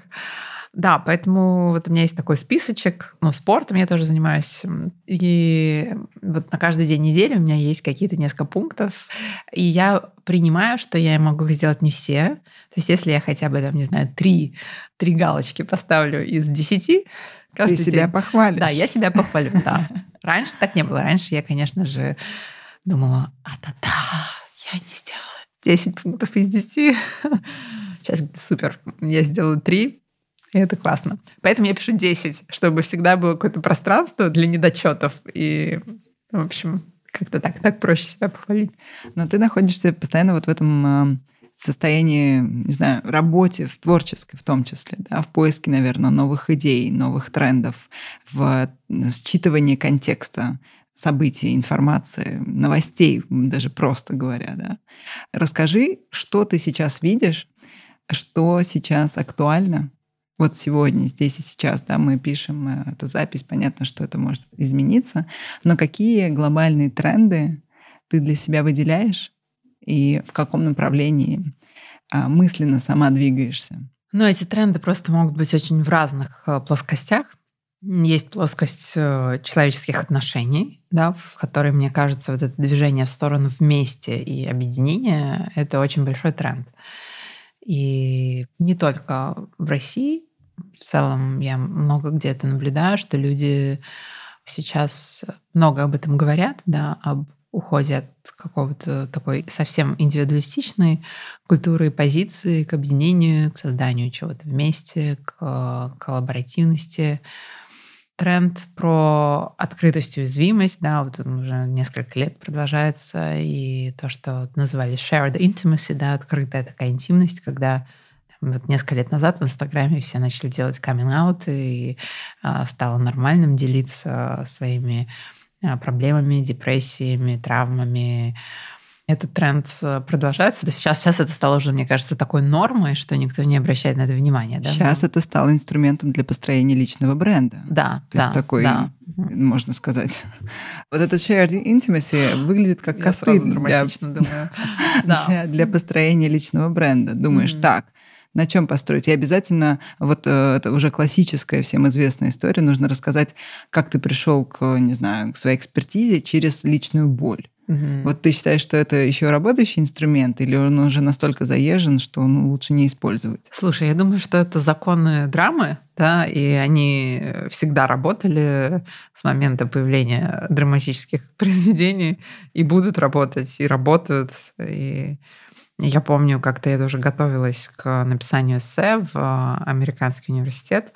[SPEAKER 2] Да, поэтому вот у меня есть такой списочек. Ну, спортом я тоже занимаюсь. И вот на каждый день недели у меня есть какие-то несколько пунктов. И я принимаю, что я могу их сделать не все. То есть если я хотя бы, там, не знаю, три, три галочки поставлю из десяти,
[SPEAKER 1] Ты себя день. похвалишь.
[SPEAKER 2] Да, я себя похвалю, да. [laughs] Раньше так не было. Раньше я, конечно же, думала, а-та-та, я не сделала 10 пунктов из 10. Сейчас [laughs] супер, я сделала 3, и это классно. Поэтому я пишу 10, чтобы всегда было какое-то пространство для недочетов. И, в общем, как-то так, так проще себя похвалить.
[SPEAKER 1] Но ты находишься постоянно вот в этом а, состоянии, не знаю, работе, в творческой в том числе, да, в поиске, наверное, новых идей, новых трендов, в считывании контекста событий, информации, новостей, даже просто говоря, да. Расскажи, что ты сейчас видишь, что сейчас актуально, вот сегодня, здесь и сейчас, да, мы пишем э, эту запись, понятно, что это может измениться, но какие глобальные тренды ты для себя выделяешь и в каком направлении а, мысленно сама двигаешься?
[SPEAKER 2] Ну, эти тренды просто могут быть очень в разных э, плоскостях. Есть плоскость э, человеческих отношений, да, в которой, мне кажется, вот это движение в сторону вместе и объединения — это очень большой тренд. И не только в России, в целом я много где то наблюдаю, что люди сейчас много об этом говорят, да, об уходе от какого-то такой совсем индивидуалистичной культуры и позиции к объединению, к созданию чего-то вместе, к коллаборативности. Тренд про открытость и уязвимость, да, вот он уже несколько лет продолжается, и то, что называли shared intimacy, да, открытая такая интимность, когда вот несколько лет назад в Инстаграме все начали делать каминг и а, стало нормальным делиться своими а, проблемами, депрессиями, травмами. Этот тренд э, продолжается. То сейчас, сейчас это стало уже, мне кажется, такой нормой, что никто не обращает на это внимания. Да?
[SPEAKER 1] Сейчас Но... это стало инструментом для построения личного бренда.
[SPEAKER 2] Да.
[SPEAKER 1] То да, есть такой, да. можно сказать. [laughs] Вот этот shared intimacy выглядит как костыль.
[SPEAKER 2] Я драматично [laughs] для, думаю.
[SPEAKER 1] для, для построения личного бренда. Думаешь, mm-hmm. так, на чем построить. И обязательно, вот э, это уже классическая, всем известная история, нужно рассказать, как ты пришел к, не знаю, к своей экспертизе через личную боль. Угу. Вот ты считаешь, что это еще работающий инструмент, или он уже настолько заезжен, что ну, лучше не использовать?
[SPEAKER 2] Слушай, я думаю, что это законы драмы, да, и они всегда работали с момента появления драматических [laughs] произведений и будут работать, и работают. И я помню, как-то я тоже готовилась к написанию эссе в э, американский университет.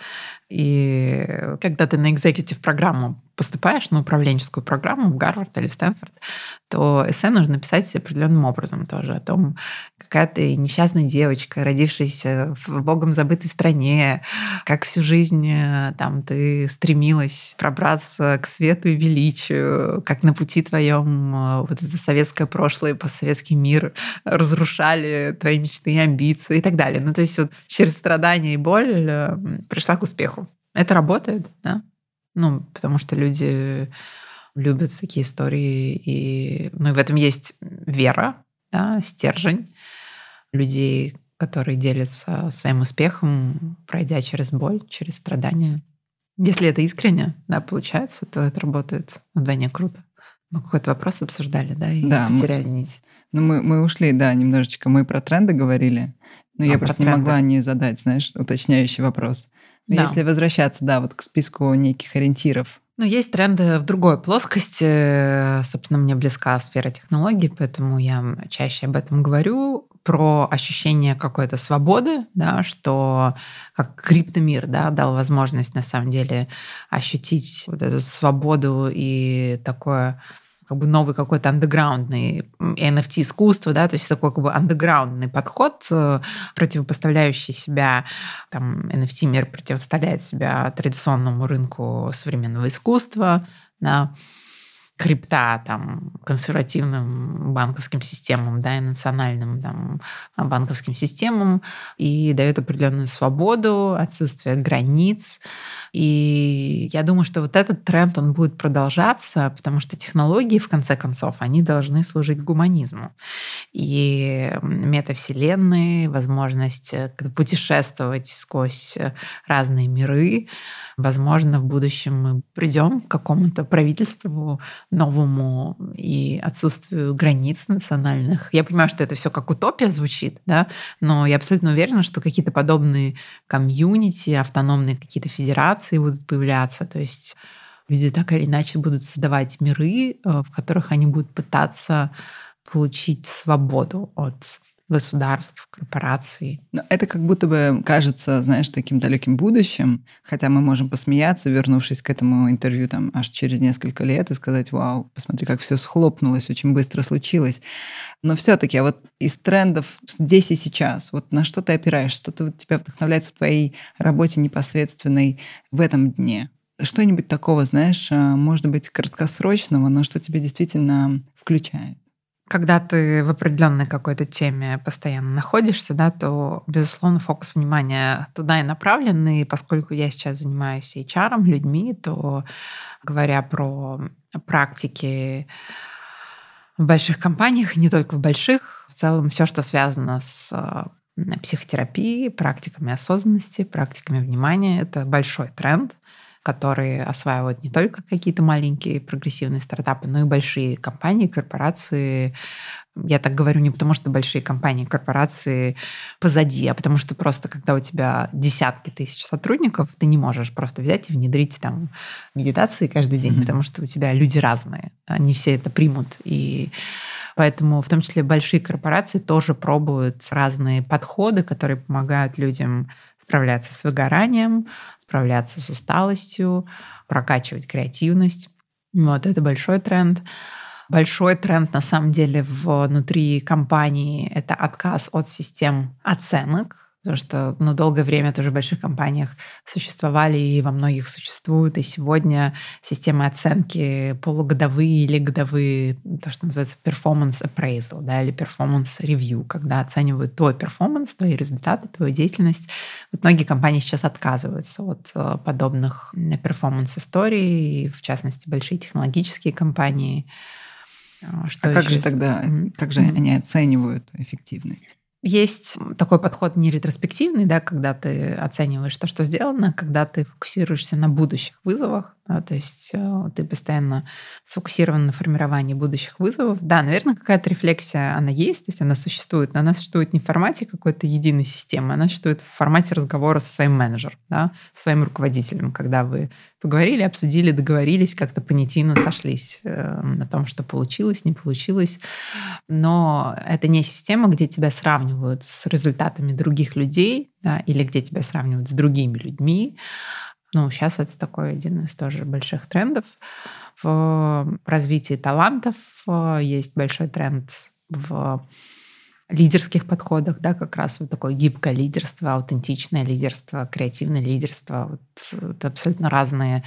[SPEAKER 2] И когда ты на экзекутив программу поступаешь на управленческую программу в Гарвард или Стэнфорд, то эссе нужно писать определенным образом тоже о том, какая ты несчастная девочка, родившаяся в богом забытой стране, как всю жизнь э, там ты стремилась пробраться к свету и величию, как на пути твоем э, вот это советское прошлое, постсоветский мир разрушали твои мечты и амбиции и так далее. Ну, то есть вот через страдания и боль э, пришла к успеху. Это работает, да? Ну, потому что люди любят такие истории, и, ну, и в этом есть вера, да, стержень людей, которые делятся своим успехом, пройдя через боль, через страдания. Если это искренне, да, получается, то это работает вдвойне круто. Мы какой-то вопрос обсуждали, да, и да, потеряли мы, нить.
[SPEAKER 1] Ну, мы, мы ушли, да, немножечко. Мы про тренды говорили. Но а, я просто тренды. не могла не задать, знаешь, уточняющий вопрос. Да. если возвращаться, да, вот к списку неких ориентиров.
[SPEAKER 2] Ну, есть тренды в другой плоскости. Собственно, мне близка сфера технологий, поэтому я чаще об этом говорю про ощущение какой-то свободы, да, что как криптомир да, дал возможность на самом деле ощутить вот эту свободу и такое как бы новый какой-то андеграундный NFT искусство, да, то есть такой как бы андеграундный подход, э, противопоставляющий себя, там, NFT мир противопоставляет себя традиционному рынку современного искусства, да, крипта там, консервативным банковским системам да, и национальным там, банковским системам и дает определенную свободу, отсутствие границ, И я думаю, что вот этот тренд, он будет продолжаться, потому что технологии, в конце концов, они должны служить гуманизму. И метавселенные, возможность э, путешествовать сквозь э, разные миры, Возможно, в будущем мы придем к какому-то правительству новому и отсутствию границ национальных. Я понимаю, что это все как утопия звучит, да, но я абсолютно уверена, что какие-то подобные комьюнити, автономные какие-то федерации будут появляться. То есть люди так или иначе будут создавать миры, э, в которых они будут пытаться получить свободу от государств, корпораций.
[SPEAKER 1] Но это как будто бы кажется, знаешь, таким далеким будущим, хотя мы можем посмеяться, вернувшись к этому интервью там аж через несколько лет и сказать, вау, посмотри, как все схлопнулось, очень быстро случилось. Но все-таки, а вот из трендов здесь и сейчас, вот на что ты опираешься, что-то вот тебя вдохновляет в твоей работе непосредственной в этом дне? Что-нибудь такого, знаешь, а, может быть, краткосрочного, но что тебе действительно включает?
[SPEAKER 2] Когда ты в определенной какой-то теме постоянно находишься, да, то, безусловно, фокус внимания туда и направлен. И поскольку я сейчас занимаюсь HR, людьми, то, говоря про практики в больших компаниях, не только в больших, в целом все, что связано с э, психотерапией, практиками осознанности, практиками внимания, это большой тренд которые осваивают не только какие-то маленькие прогрессивные стартапы, но и большие компании, корпорации. Я так говорю не потому, что большие компании, корпорации позади, а потому что просто когда у тебя десятки тысяч сотрудников, ты не можешь просто взять и внедрить там медитации каждый день, mm-hmm. потому что у тебя люди разные, они все это примут. И Поэтому в том числе большие корпорации тоже пробуют разные подходы, которые помогают людям справляться с выгоранием, справляться с усталостью, прокачивать креативность. Вот это большой тренд. Большой тренд на самом деле внутри компании — это отказ от систем оценок, Потому что ну, долгое время тоже в больших компаниях существовали и во многих существуют. И сегодня системы оценки полугодовые или годовые, то, что называется performance appraisal да, или performance review, когда оценивают твой перформанс, твои результаты, твою деятельность. Вот многие компании сейчас отказываются от э, подобных перформанс-историй, в частности, большие технологические компании.
[SPEAKER 1] Э, что а как же тогда, как же mm-hmm. они оценивают эффективность?
[SPEAKER 2] Есть такой подход не ретроспективный, да, когда ты оцениваешь то, что сделано, когда ты фокусируешься на будущих вызовах, да, то есть э, ты постоянно сфокусирован на формировании будущих вызовов. Да, наверное, какая-то рефлексия, она есть, то есть она существует, но она существует не в формате какой-то единой системы, она существует в формате разговора со своим менеджером, да, своим руководителем, когда вы поговорили, обсудили, договорились, как-то понятийно сошлись э, на том, что получилось, не получилось. Но это не система, где тебя сравнивают с результатами других людей, да, или где тебя сравнивают с другими людьми, ну, сейчас это такой один из тоже больших трендов. В развитии талантов э, есть большой тренд в лидерских подходах, да, как раз вот такое гибкое лидерство, аутентичное лидерство, креативное лидерство. Вот это абсолютно разные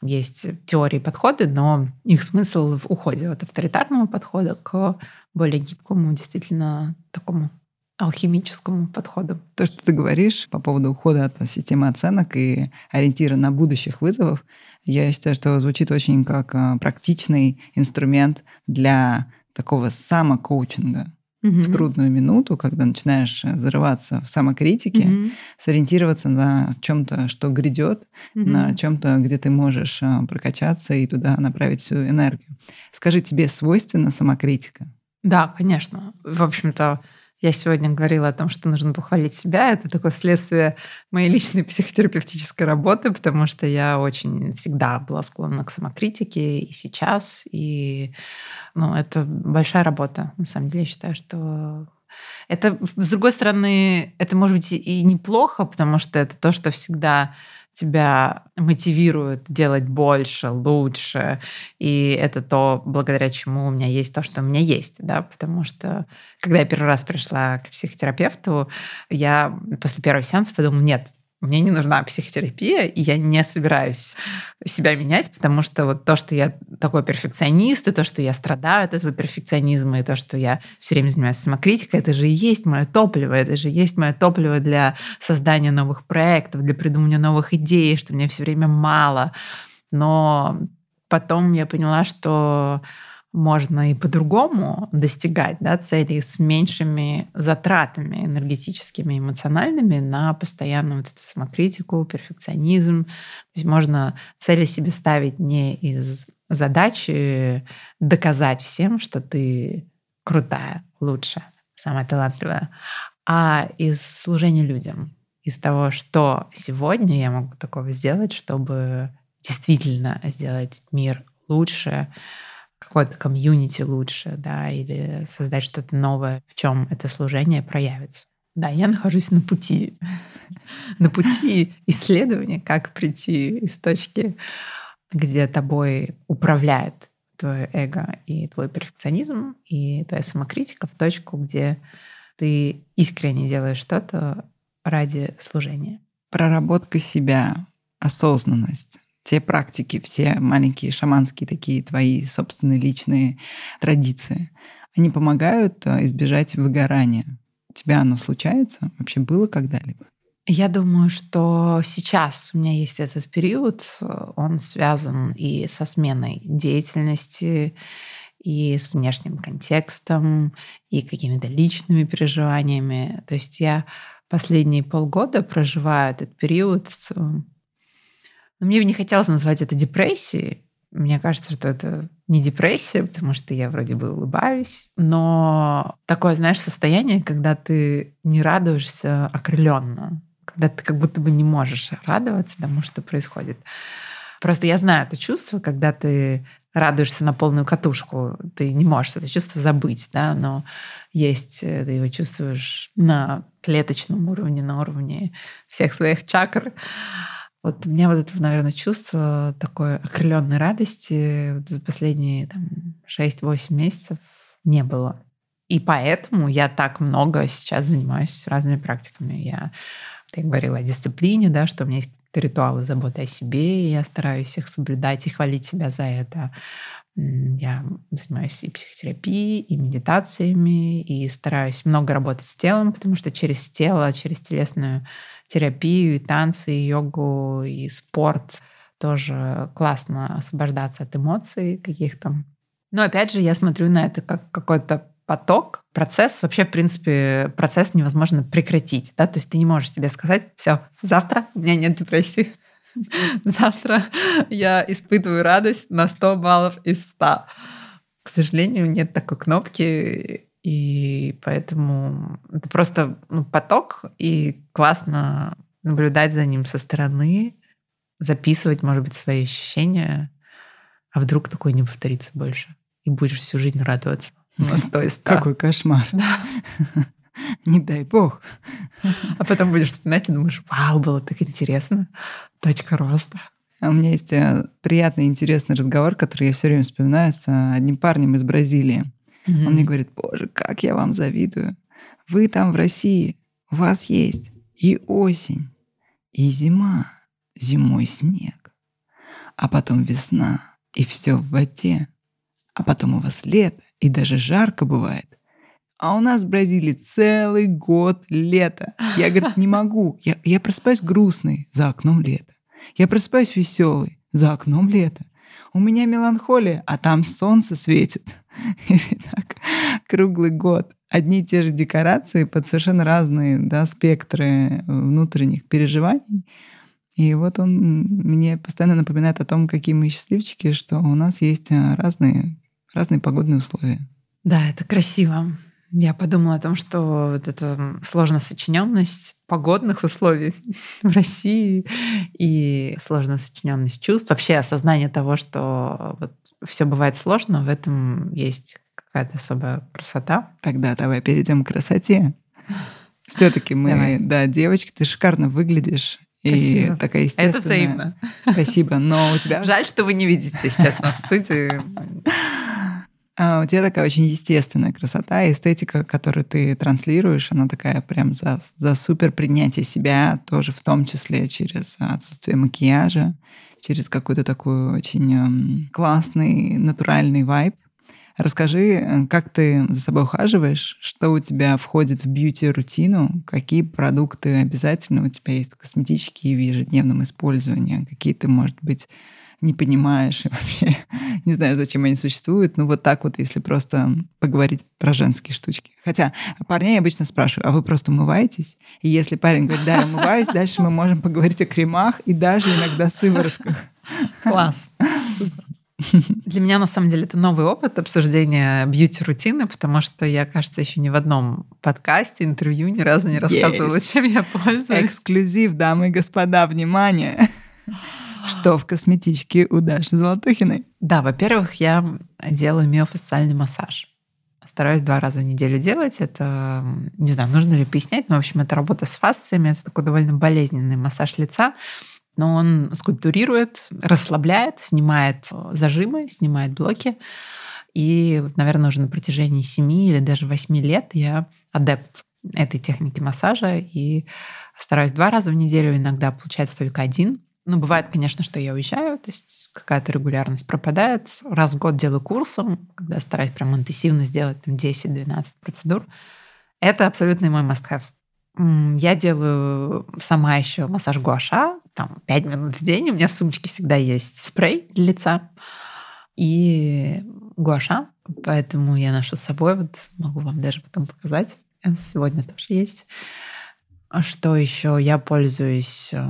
[SPEAKER 2] есть теории подходы, но их смысл в уходе от авторитарного подхода к более гибкому, действительно такому алхимическому подходу.
[SPEAKER 1] То, что ты говоришь по поводу ухода от системы оценок и ориентира на будущих вызовов, я считаю, что звучит очень как а, практичный инструмент для такого самокоучинга угу. в трудную минуту, когда начинаешь э, зарываться в самокритике, угу. сориентироваться на чем-то, что грядет, угу. на чем-то, где ты можешь а, прокачаться и туда направить всю энергию. Скажи, тебе свойственна самокритика?
[SPEAKER 2] Да, конечно. В общем-то, я сегодня говорила о том, что нужно похвалить себя. Это такое следствие моей личной психотерапевтической работы, потому что я очень всегда была склонна к самокритике и сейчас. И ну, это большая работа. На самом деле, я считаю, что это, с другой стороны, это может быть и неплохо, потому что это то, что всегда тебя мотивирует делать больше, лучше. И это то, благодаря чему у меня есть то, что у меня есть. Да? Потому что, когда я первый раз пришла к психотерапевту, я после первого сеанса подумала, нет, мне не нужна психотерапия, и я не собираюсь себя менять, потому что вот то, что я такой перфекционист, и то, что я страдаю от этого перфекционизма, и то, что я все время занимаюсь самокритикой, это же и есть мое топливо, это же и есть мое топливо для создания новых проектов, для придумывания новых идей, что мне все время мало. Но потом я поняла, что можно и по-другому достигать да, целей с меньшими затратами энергетическими, эмоциональными на постоянную вот эту самокритику, перфекционизм. То есть можно цели себе ставить не из задачи доказать всем, что ты крутая, лучшая, самая талантливая, а из служения людям, из того, что сегодня я могу такого сделать, чтобы действительно сделать мир лучше, какой-то комьюнити лучше, да, или создать что-то новое, в чем это служение проявится. Да, я нахожусь на пути, [laughs] на пути исследования, как прийти из точки, где тобой управляет твое эго и твой перфекционизм, и твоя самокритика, в точку, где ты искренне делаешь что-то ради служения.
[SPEAKER 1] Проработка себя, осознанность, те практики, все маленькие шаманские такие твои собственные личные традиции, они помогают э, избежать выгорания. У тебя оно случается? Вообще было когда-либо?
[SPEAKER 2] Я думаю, что сейчас у меня есть этот период, он связан и со сменой деятельности, и с внешним контекстом, и какими-то личными переживаниями. То есть я последние полгода проживаю этот период но мне бы не хотелось назвать это депрессией. Мне кажется, что это не депрессия, потому что я вроде бы улыбаюсь, но такое, знаешь, состояние, когда ты не радуешься окрыленно, когда ты как будто бы не можешь радоваться тому, что происходит. Просто я знаю это чувство, когда ты радуешься на полную катушку, ты не можешь это чувство забыть, да, но есть, э, ты его чувствуешь на клеточном уровне, на уровне всех своих чакр. Вот у меня вот это, наверное, чувство такой окрыленной радости вот последние там, 6-8 месяцев не было. И поэтому я так много сейчас занимаюсь разными практиками. Я, я говорила о дисциплине, да, что у меня есть ритуалы заботы о себе, и я стараюсь их соблюдать и хвалить себя за это. Я занимаюсь и психотерапией, и медитациями, и стараюсь много работать с телом, потому что через тело, через телесную терапию, и танцы, и йогу, и спорт. Тоже классно освобождаться от эмоций каких-то. Но опять же, я смотрю на это как какой-то поток, процесс. Вообще, в принципе, процесс невозможно прекратить. Да? То есть ты не можешь себе сказать, все, завтра у меня нет депрессии. [laughs] Завтра я испытываю радость на 100 баллов из 100. К сожалению, нет такой кнопки, и поэтому это просто ну, поток, и классно наблюдать за ним со стороны, записывать, может быть, свои ощущения. А вдруг такое не повторится больше? И будешь всю жизнь радоваться [laughs] на 100 из 100.
[SPEAKER 1] Какой кошмар. Да. [laughs] Не дай бог.
[SPEAKER 2] А потом будешь вспоминать и думаешь, вау, было так интересно. Точка роста.
[SPEAKER 1] А у меня есть э, приятный, интересный разговор, который я все время вспоминаю с э, одним парнем из Бразилии. Mm-hmm. Он мне говорит, боже, как я вам завидую. Вы там в России, у вас есть и осень, и зима, зимой снег, а потом весна, и все в воде, а потом у вас лето, и даже жарко бывает. А у нас в Бразилии целый год лето. Я, говорит, не могу. Я, я просыпаюсь грустный, за окном лето. Я просыпаюсь веселый, за окном лето. У меня меланхолия, а там солнце светит. [laughs] И так круглый год. Одни и те же декорации под совершенно разные да, спектры внутренних переживаний. И вот он мне постоянно напоминает о том, какие мы счастливчики, что у нас есть а, разные, разные погодные условия.
[SPEAKER 2] Да, это красиво. Я подумала о том, что вот эта сложно сочиненность погодных условий [laughs] в России и сложно сочиненность чувств, вообще осознание того, что вот все бывает сложно, в этом есть какая-то особая красота.
[SPEAKER 1] Тогда давай перейдем к красоте. Все-таки мы, давай. да, девочки, ты шикарно выглядишь. Спасибо. И такая естественная.
[SPEAKER 2] Это взаимно.
[SPEAKER 1] Спасибо. Но у тебя...
[SPEAKER 2] Жаль, что вы не видите сейчас на студии.
[SPEAKER 1] А у тебя такая очень естественная красота, эстетика, которую ты транслируешь, она такая прям за, за супер принятие себя, тоже в том числе через отсутствие макияжа, через какой-то такой очень эм, классный, натуральный вайб. Расскажи, э, как ты за собой ухаживаешь, что у тебя входит в бьюти-рутину, какие продукты обязательно у тебя есть косметические в ежедневном использовании, какие ты, может быть, не понимаешь и вообще [laughs] не знаешь, зачем они существуют. Ну, вот так вот, если просто поговорить про женские штучки. Хотя парней обычно спрашиваю, а вы просто умываетесь? И если парень говорит, да, я умываюсь, дальше мы можем поговорить о кремах и даже иногда сыворотках.
[SPEAKER 2] Класс. Супер. Для меня, на самом деле, это новый опыт обсуждения бьюти-рутины, потому что я, кажется, еще ни в одном подкасте, интервью ни разу не рассказывала, Есть. чем я пользуюсь.
[SPEAKER 1] Эксклюзив, дамы и господа, внимание! Что в косметичке у Даши Золотухиной?
[SPEAKER 2] Да, во-первых, я делаю миофасциальный массаж. Стараюсь два раза в неделю делать. Это, не знаю, нужно ли пояснять, но, в общем, это работа с фасциями. Это такой довольно болезненный массаж лица но он скульптурирует, расслабляет, снимает зажимы, снимает блоки. И, наверное, уже на протяжении 7 или даже 8 лет я адепт этой техники массажа и стараюсь два раза в неделю, иногда получается только один. Ну, бывает, конечно, что я уезжаю, то есть какая-то регулярность пропадает. Раз в год делаю курсом, когда стараюсь прям интенсивно сделать там 10-12 процедур. Это абсолютно мой must-have. Я делаю сама еще массаж гуаша, там 5 минут в день. У меня в сумочке всегда есть спрей для лица и гуаша, поэтому я ношу с собой. Вот могу вам даже потом показать. Сегодня тоже есть. Что еще? Я пользуюсь э,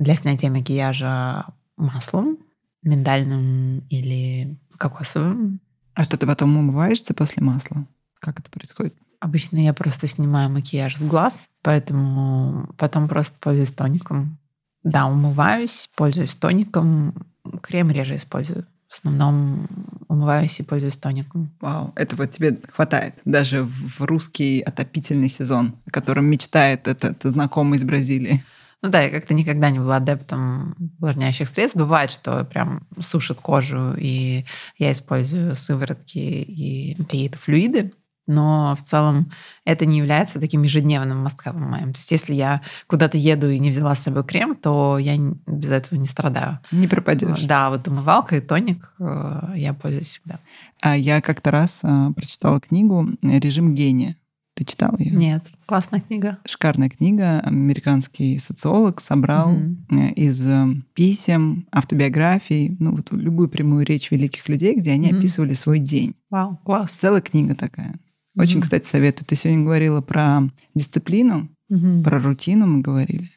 [SPEAKER 2] для снятия макияжа маслом миндальным или кокосовым.
[SPEAKER 1] А что ты потом умываешься после масла? Как это происходит?
[SPEAKER 2] Обычно я просто снимаю макияж с глаз, поэтому потом просто пользуюсь тоником. Да, умываюсь, пользуюсь тоником. Крем реже использую. В основном умываюсь и пользуюсь тоником.
[SPEAKER 1] Вау, этого тебе хватает. Даже в русский отопительный сезон, о котором мечтает этот знакомый из Бразилии.
[SPEAKER 2] Ну да, я как-то никогда не была адептом увлажняющих средств. Бывает, что прям сушит кожу, и я использую сыворотки и какие-то флюиды но в целом это не является таким ежедневным мастхавом моим. То есть если я куда-то еду и не взяла с собой крем, то я без этого не страдаю.
[SPEAKER 1] Не пропадешь.
[SPEAKER 2] Да, вот умывалка и тоник э, я пользуюсь всегда.
[SPEAKER 1] А я как-то раз а, прочитала книгу «Режим гения». Ты читал ее?
[SPEAKER 2] Нет. Классная книга.
[SPEAKER 1] Шикарная книга. Американский социолог собрал угу. из э, писем, автобиографий, ну вот любую прямую речь великих людей, где они угу. описывали свой день.
[SPEAKER 2] Вау, класс.
[SPEAKER 1] Целая книга такая. Очень, кстати, советую. Ты сегодня говорила про дисциплину, mm-hmm. про рутину мы говорили.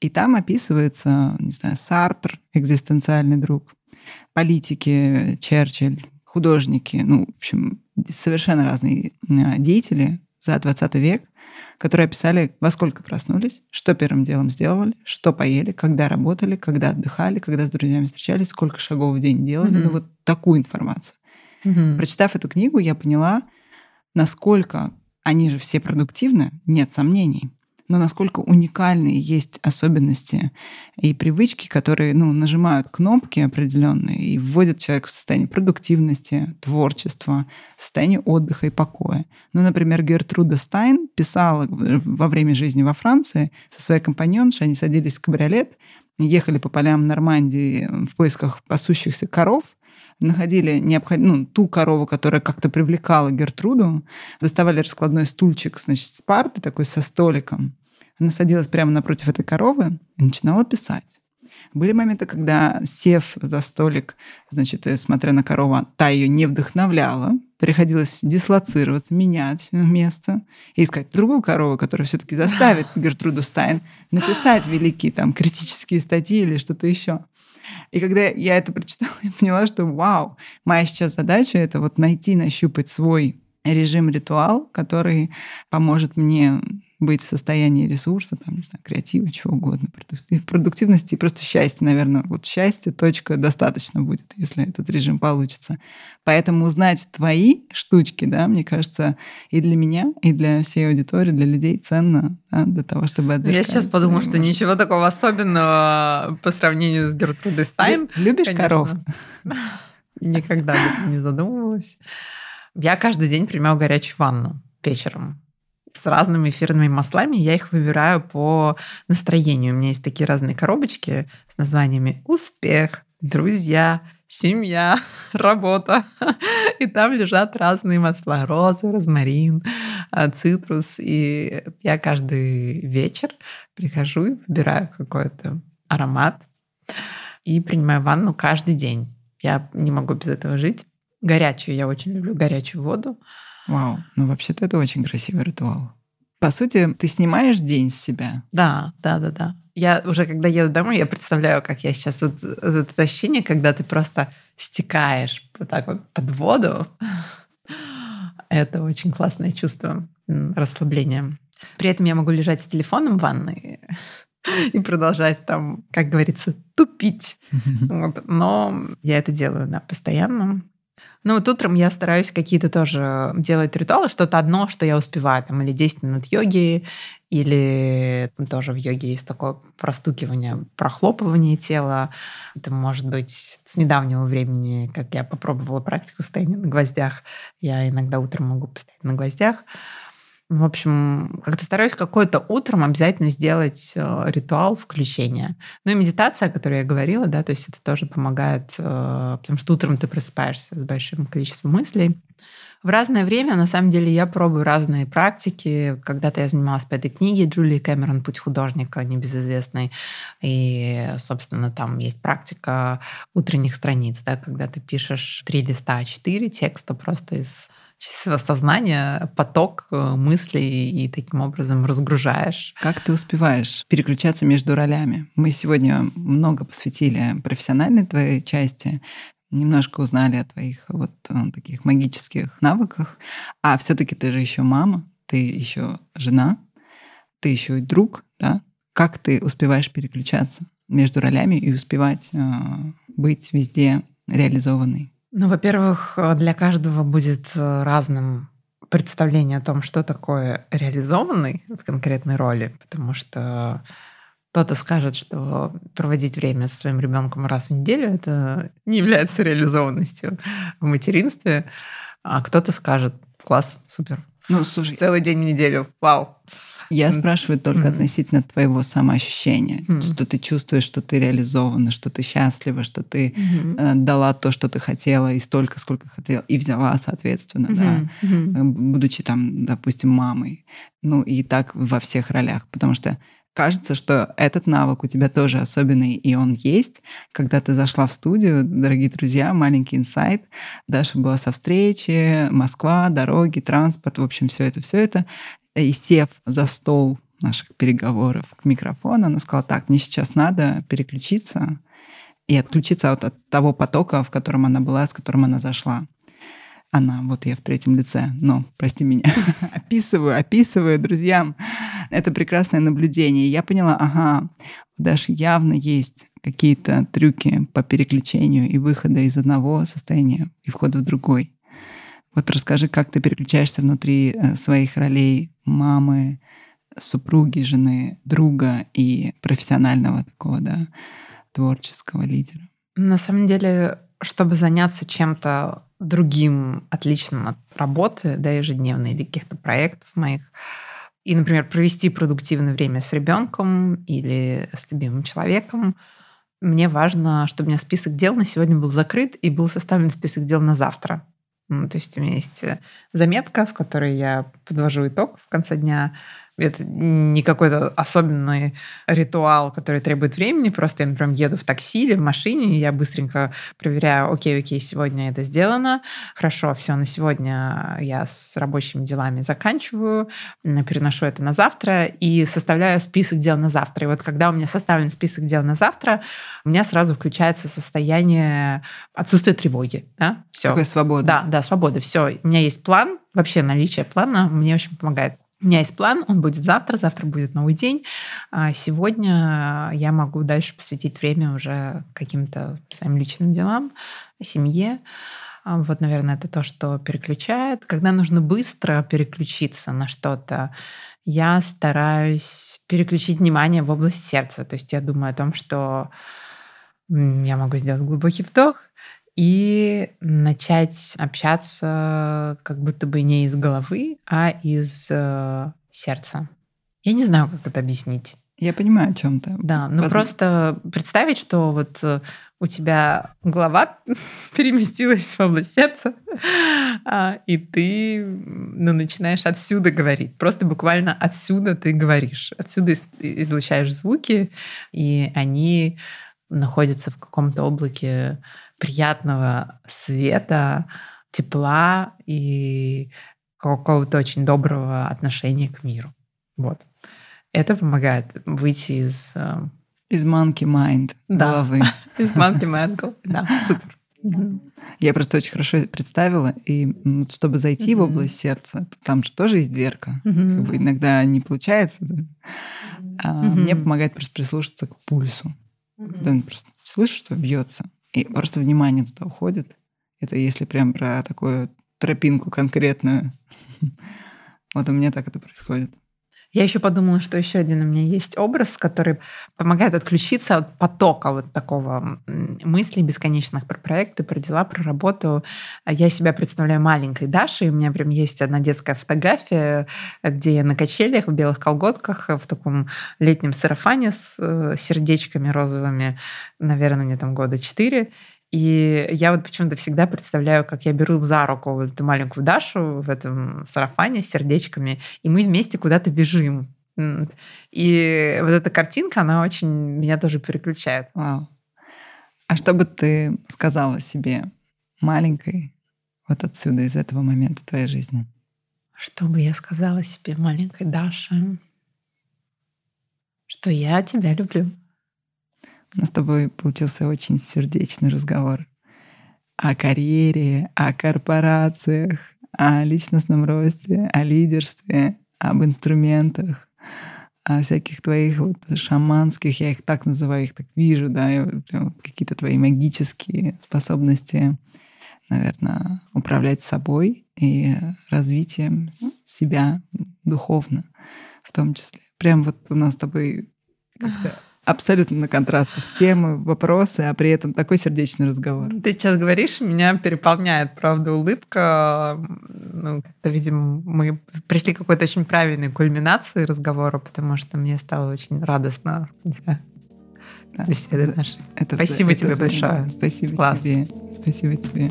[SPEAKER 1] И там описывается, не знаю, Сартр, экзистенциальный друг, политики, Черчилль, художники, ну, в общем, совершенно разные деятели за 20 век, которые описали, во сколько проснулись, что первым делом сделали, что поели, когда работали, когда отдыхали, когда с друзьями встречались, сколько шагов в день делали. Mm-hmm. Ну, вот такую информацию. Mm-hmm. Прочитав эту книгу, я поняла, насколько они же все продуктивны, нет сомнений, но насколько уникальные есть особенности и привычки, которые ну, нажимают кнопки определенные и вводят человека в состояние продуктивности, творчества, состояние отдыха и покоя. Ну, например, Гертруда Стайн писала во время жизни во Франции со своей компаньоншей, они садились в кабриолет, ехали по полям Нормандии в поисках пасущихся коров – находили необход... ну, ту корову, которая как-то привлекала Гертруду, доставали раскладной стульчик, значит, с парты такой со столиком. Она садилась прямо напротив этой коровы и начинала писать. Были моменты, когда, сев за столик, значит, э, смотря на корову, та ее не вдохновляла, приходилось дислоцироваться, менять место и искать другую корову, которая все-таки заставит [laughs] Гертруду Стайн написать великие там критические статьи или что-то еще. И когда я это прочитала, я поняла, что вау, моя сейчас задача — это вот найти, нащупать свой режим-ритуал, который поможет мне быть в состоянии ресурса, там, не знаю, креатива, чего угодно, продуктивности и просто счастья, наверное. Вот счастье, точка, достаточно будет, если этот режим получится. Поэтому узнать твои штучки, да, мне кажется, и для меня, и для всей аудитории, для людей ценно, да, для того, чтобы.
[SPEAKER 2] Я сейчас подумала, что ничего такого особенного по сравнению с Гертрудой Стайн.
[SPEAKER 1] Любишь конечно. коров? [laughs]
[SPEAKER 2] Никогда не задумывалась. Я каждый день принимаю горячую ванну вечером с разными эфирными маслами. Я их выбираю по настроению. У меня есть такие разные коробочки с названиями «Успех», «Друзья», семья, [laughs] работа. [laughs] И там лежат разные масла. Розы, розмарин, а, цитрус. И я каждый вечер прихожу и выбираю какой-то аромат и принимаю ванну каждый день. Я не могу без этого жить. Горячую, я очень люблю горячую воду.
[SPEAKER 1] Вау, ну вообще-то это очень красивый ритуал. По сути, ты снимаешь день с себя.
[SPEAKER 2] Да, да, да, да. Я уже, когда еду домой, я представляю, как я сейчас вот это ощущение, когда ты просто стекаешь вот так вот под воду. Это очень классное чувство расслабления. При этом я могу лежать с телефоном в ванной [laughs] и продолжать там, как говорится, тупить. [laughs] Вот. Но я это делаю, да, постоянно. Ну, вот утром я стараюсь какие-то тоже делать ритуалы, что-то одно, что я успеваю, там, или 10 минут йоги, или там, тоже в йоге есть такое простукивание, прохлопывание тела. Это может быть с недавнего времени, как я попробовала практику стояния на гвоздях. Я иногда утром могу постоять на гвоздях. В общем, как-то стараюсь какое-то утром обязательно сделать э, ритуал включения. Ну и медитация, о которой я говорила, да, то есть это тоже помогает, э, потому что утром ты просыпаешься с большим количеством мыслей. В разное время, на самом деле, я пробую разные практики. Когда-то я занималась по этой книге Джулии Кэмерон «Путь художника», небезызвестной. И, собственно, там есть практика утренних страниц, да, когда ты пишешь три листа А4 текста просто из чистого сознания поток э, мыслей и таким образом разгружаешь.
[SPEAKER 1] Как ты успеваешь переключаться между ролями? Мы сегодня много посвятили профессиональной твоей части, немножко узнали о твоих вот э, таких магических навыках, а все-таки ты же еще мама, ты еще жена, ты еще и друг, да? Как ты успеваешь переключаться между ролями и успевать э, быть везде реализованной?
[SPEAKER 2] Ну, во-первых, э, для каждого будет э, разным представление о том, что такое реализованный в конкретной роли, потому что кто-то скажет, что проводить время со своим ребенком раз в неделю это не является реализованностью в материнстве, а кто-то скажет, класс, супер.
[SPEAKER 1] Ну, слушай,
[SPEAKER 2] целый день в неделю, вау.
[SPEAKER 1] Я спрашиваю только mm-hmm. относительно твоего самоощущения, mm-hmm. что ты чувствуешь, что ты реализована, что ты счастлива, что ты mm-hmm. э, дала то, что ты хотела, и столько, сколько хотела, и взяла, соответственно, mm-hmm. да, mm-hmm. будучи там, допустим, мамой. Ну и так во всех ролях, потому что кажется, что этот навык у тебя тоже особенный, и он есть. Когда ты зашла в студию, дорогие друзья, маленький инсайт, Даша была со встречи, Москва, дороги, транспорт, в общем, все это, все это. И сев за стол наших переговоров к микрофону, она сказала, так, мне сейчас надо переключиться и отключиться от, от того потока, в котором она была, с которым она зашла. Она, вот я в третьем лице, но, прости меня, [laughs] описываю, описываю друзьям. Это прекрасное наблюдение. Я поняла, ага, Даши явно есть какие-то трюки по переключению и выхода из одного состояния и входа в другой. Вот расскажи, как ты переключаешься внутри э, своих ролей мамы, супруги, жены, друга и профессионального такого, да, творческого лидера.
[SPEAKER 2] На самом деле, чтобы заняться чем-то другим, отличным от работы, да, ежедневной или каких-то проектов моих, и, например, провести продуктивное время с ребенком или с любимым человеком, мне важно, чтобы у меня список дел на сегодня был закрыт и был составлен список дел на завтра. То есть у меня есть э, заметка, в которой я подвожу итог в конце дня, это не какой-то особенный ритуал, который требует времени. Просто я, например, еду в такси или в машине, и я быстренько проверяю, окей, окей, сегодня это сделано. Хорошо, все, на сегодня я с рабочими делами заканчиваю, переношу это на завтра и составляю список дел на завтра. И вот когда у меня составлен список дел на завтра, у меня сразу включается состояние отсутствия тревоги. Да? Все.
[SPEAKER 1] Такая свобода.
[SPEAKER 2] Да, да, свобода. Все. У меня есть план. Вообще наличие плана мне очень помогает. У меня есть план, он будет завтра, завтра будет новый день. А сегодня я могу дальше посвятить время уже каким-то своим личным делам, семье. А вот, наверное, это то, что переключает. Когда нужно быстро переключиться на что-то, я стараюсь переключить внимание в область сердца. То есть я думаю о том, что я могу сделать глубокий вдох, и начать общаться как будто бы не из головы, а из э, сердца. Я не знаю, как это объяснить.
[SPEAKER 1] Я понимаю о чем-то.
[SPEAKER 2] Да, ну Возможно. просто представить, что вот э, у тебя голова [laughs] переместилась в область сердца, [laughs] а, и ты ну, начинаешь отсюда говорить. Просто буквально отсюда ты говоришь. Отсюда излучаешь звуки, и они находятся в каком-то облаке приятного света, тепла и какого-то очень доброго отношения к миру. Вот. Это помогает выйти из... Э,
[SPEAKER 1] из monkey mind да. головы. [laughs]
[SPEAKER 2] Из monkey mind Да, [laughs] супер.
[SPEAKER 1] Я просто очень хорошо представила, и чтобы зайти в область сердца, там же тоже есть дверка. Как бы иногда не получается. А мне помогает просто прислушаться к пульсу. Когда просто слышишь, что бьется, и просто внимание туда уходит. Это если прям про такую тропинку конкретную. [laughs] Вот у меня так это происходит.
[SPEAKER 2] Я еще подумала, что еще один у меня есть образ, который помогает отключиться от потока вот такого мыслей бесконечных про проекты, про дела, про работу. Я себя представляю маленькой Дашей. У меня прям есть одна детская фотография, где я на качелях в белых колготках, в таком летнем сарафане с э, сердечками розовыми. Наверное, мне там года четыре. И я вот почему-то всегда представляю, как я беру за руку вот эту маленькую Дашу в этом сарафане с сердечками, и мы вместе куда-то бежим. И вот эта картинка, она очень меня тоже переключает.
[SPEAKER 1] Вау. А что бы ты сказала себе маленькой вот отсюда, из этого момента твоей жизни?
[SPEAKER 2] Что бы я сказала себе маленькой Даше? Что я тебя люблю.
[SPEAKER 1] У нас с тобой получился очень сердечный разговор о карьере, о корпорациях, о личностном росте, о лидерстве, об инструментах, о всяких твоих вот шаманских, я их так называю, их так вижу, да, какие-то твои магические способности, наверное, управлять собой и развитием себя духовно в том числе. Прям вот у нас с тобой как-то абсолютно на контрастах темы, вопросы, а при этом такой сердечный разговор.
[SPEAKER 2] Ты сейчас говоришь, меня переполняет, правда, улыбка. Ну, как-то, видимо, мы пришли к какой-то очень правильной кульминации разговора, потому что мне стало очень радостно да, беседы нашей. Это, Спасибо это, тебе это, большое.
[SPEAKER 1] Спасибо Класс. тебе. Спасибо тебе.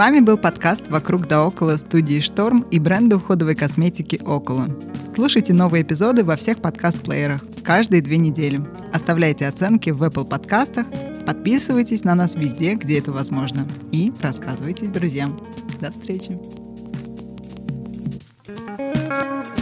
[SPEAKER 1] Вами был подкаст «Вокруг да около» студии «Шторм» и бренда уходовой косметики «Около». Слушайте новые эпизоды во всех подкаст-плеерах каждые две недели. Оставляйте оценки в Apple подкастах, подписывайтесь на нас везде, где это возможно. И рассказывайте друзьям. До встречи! thank you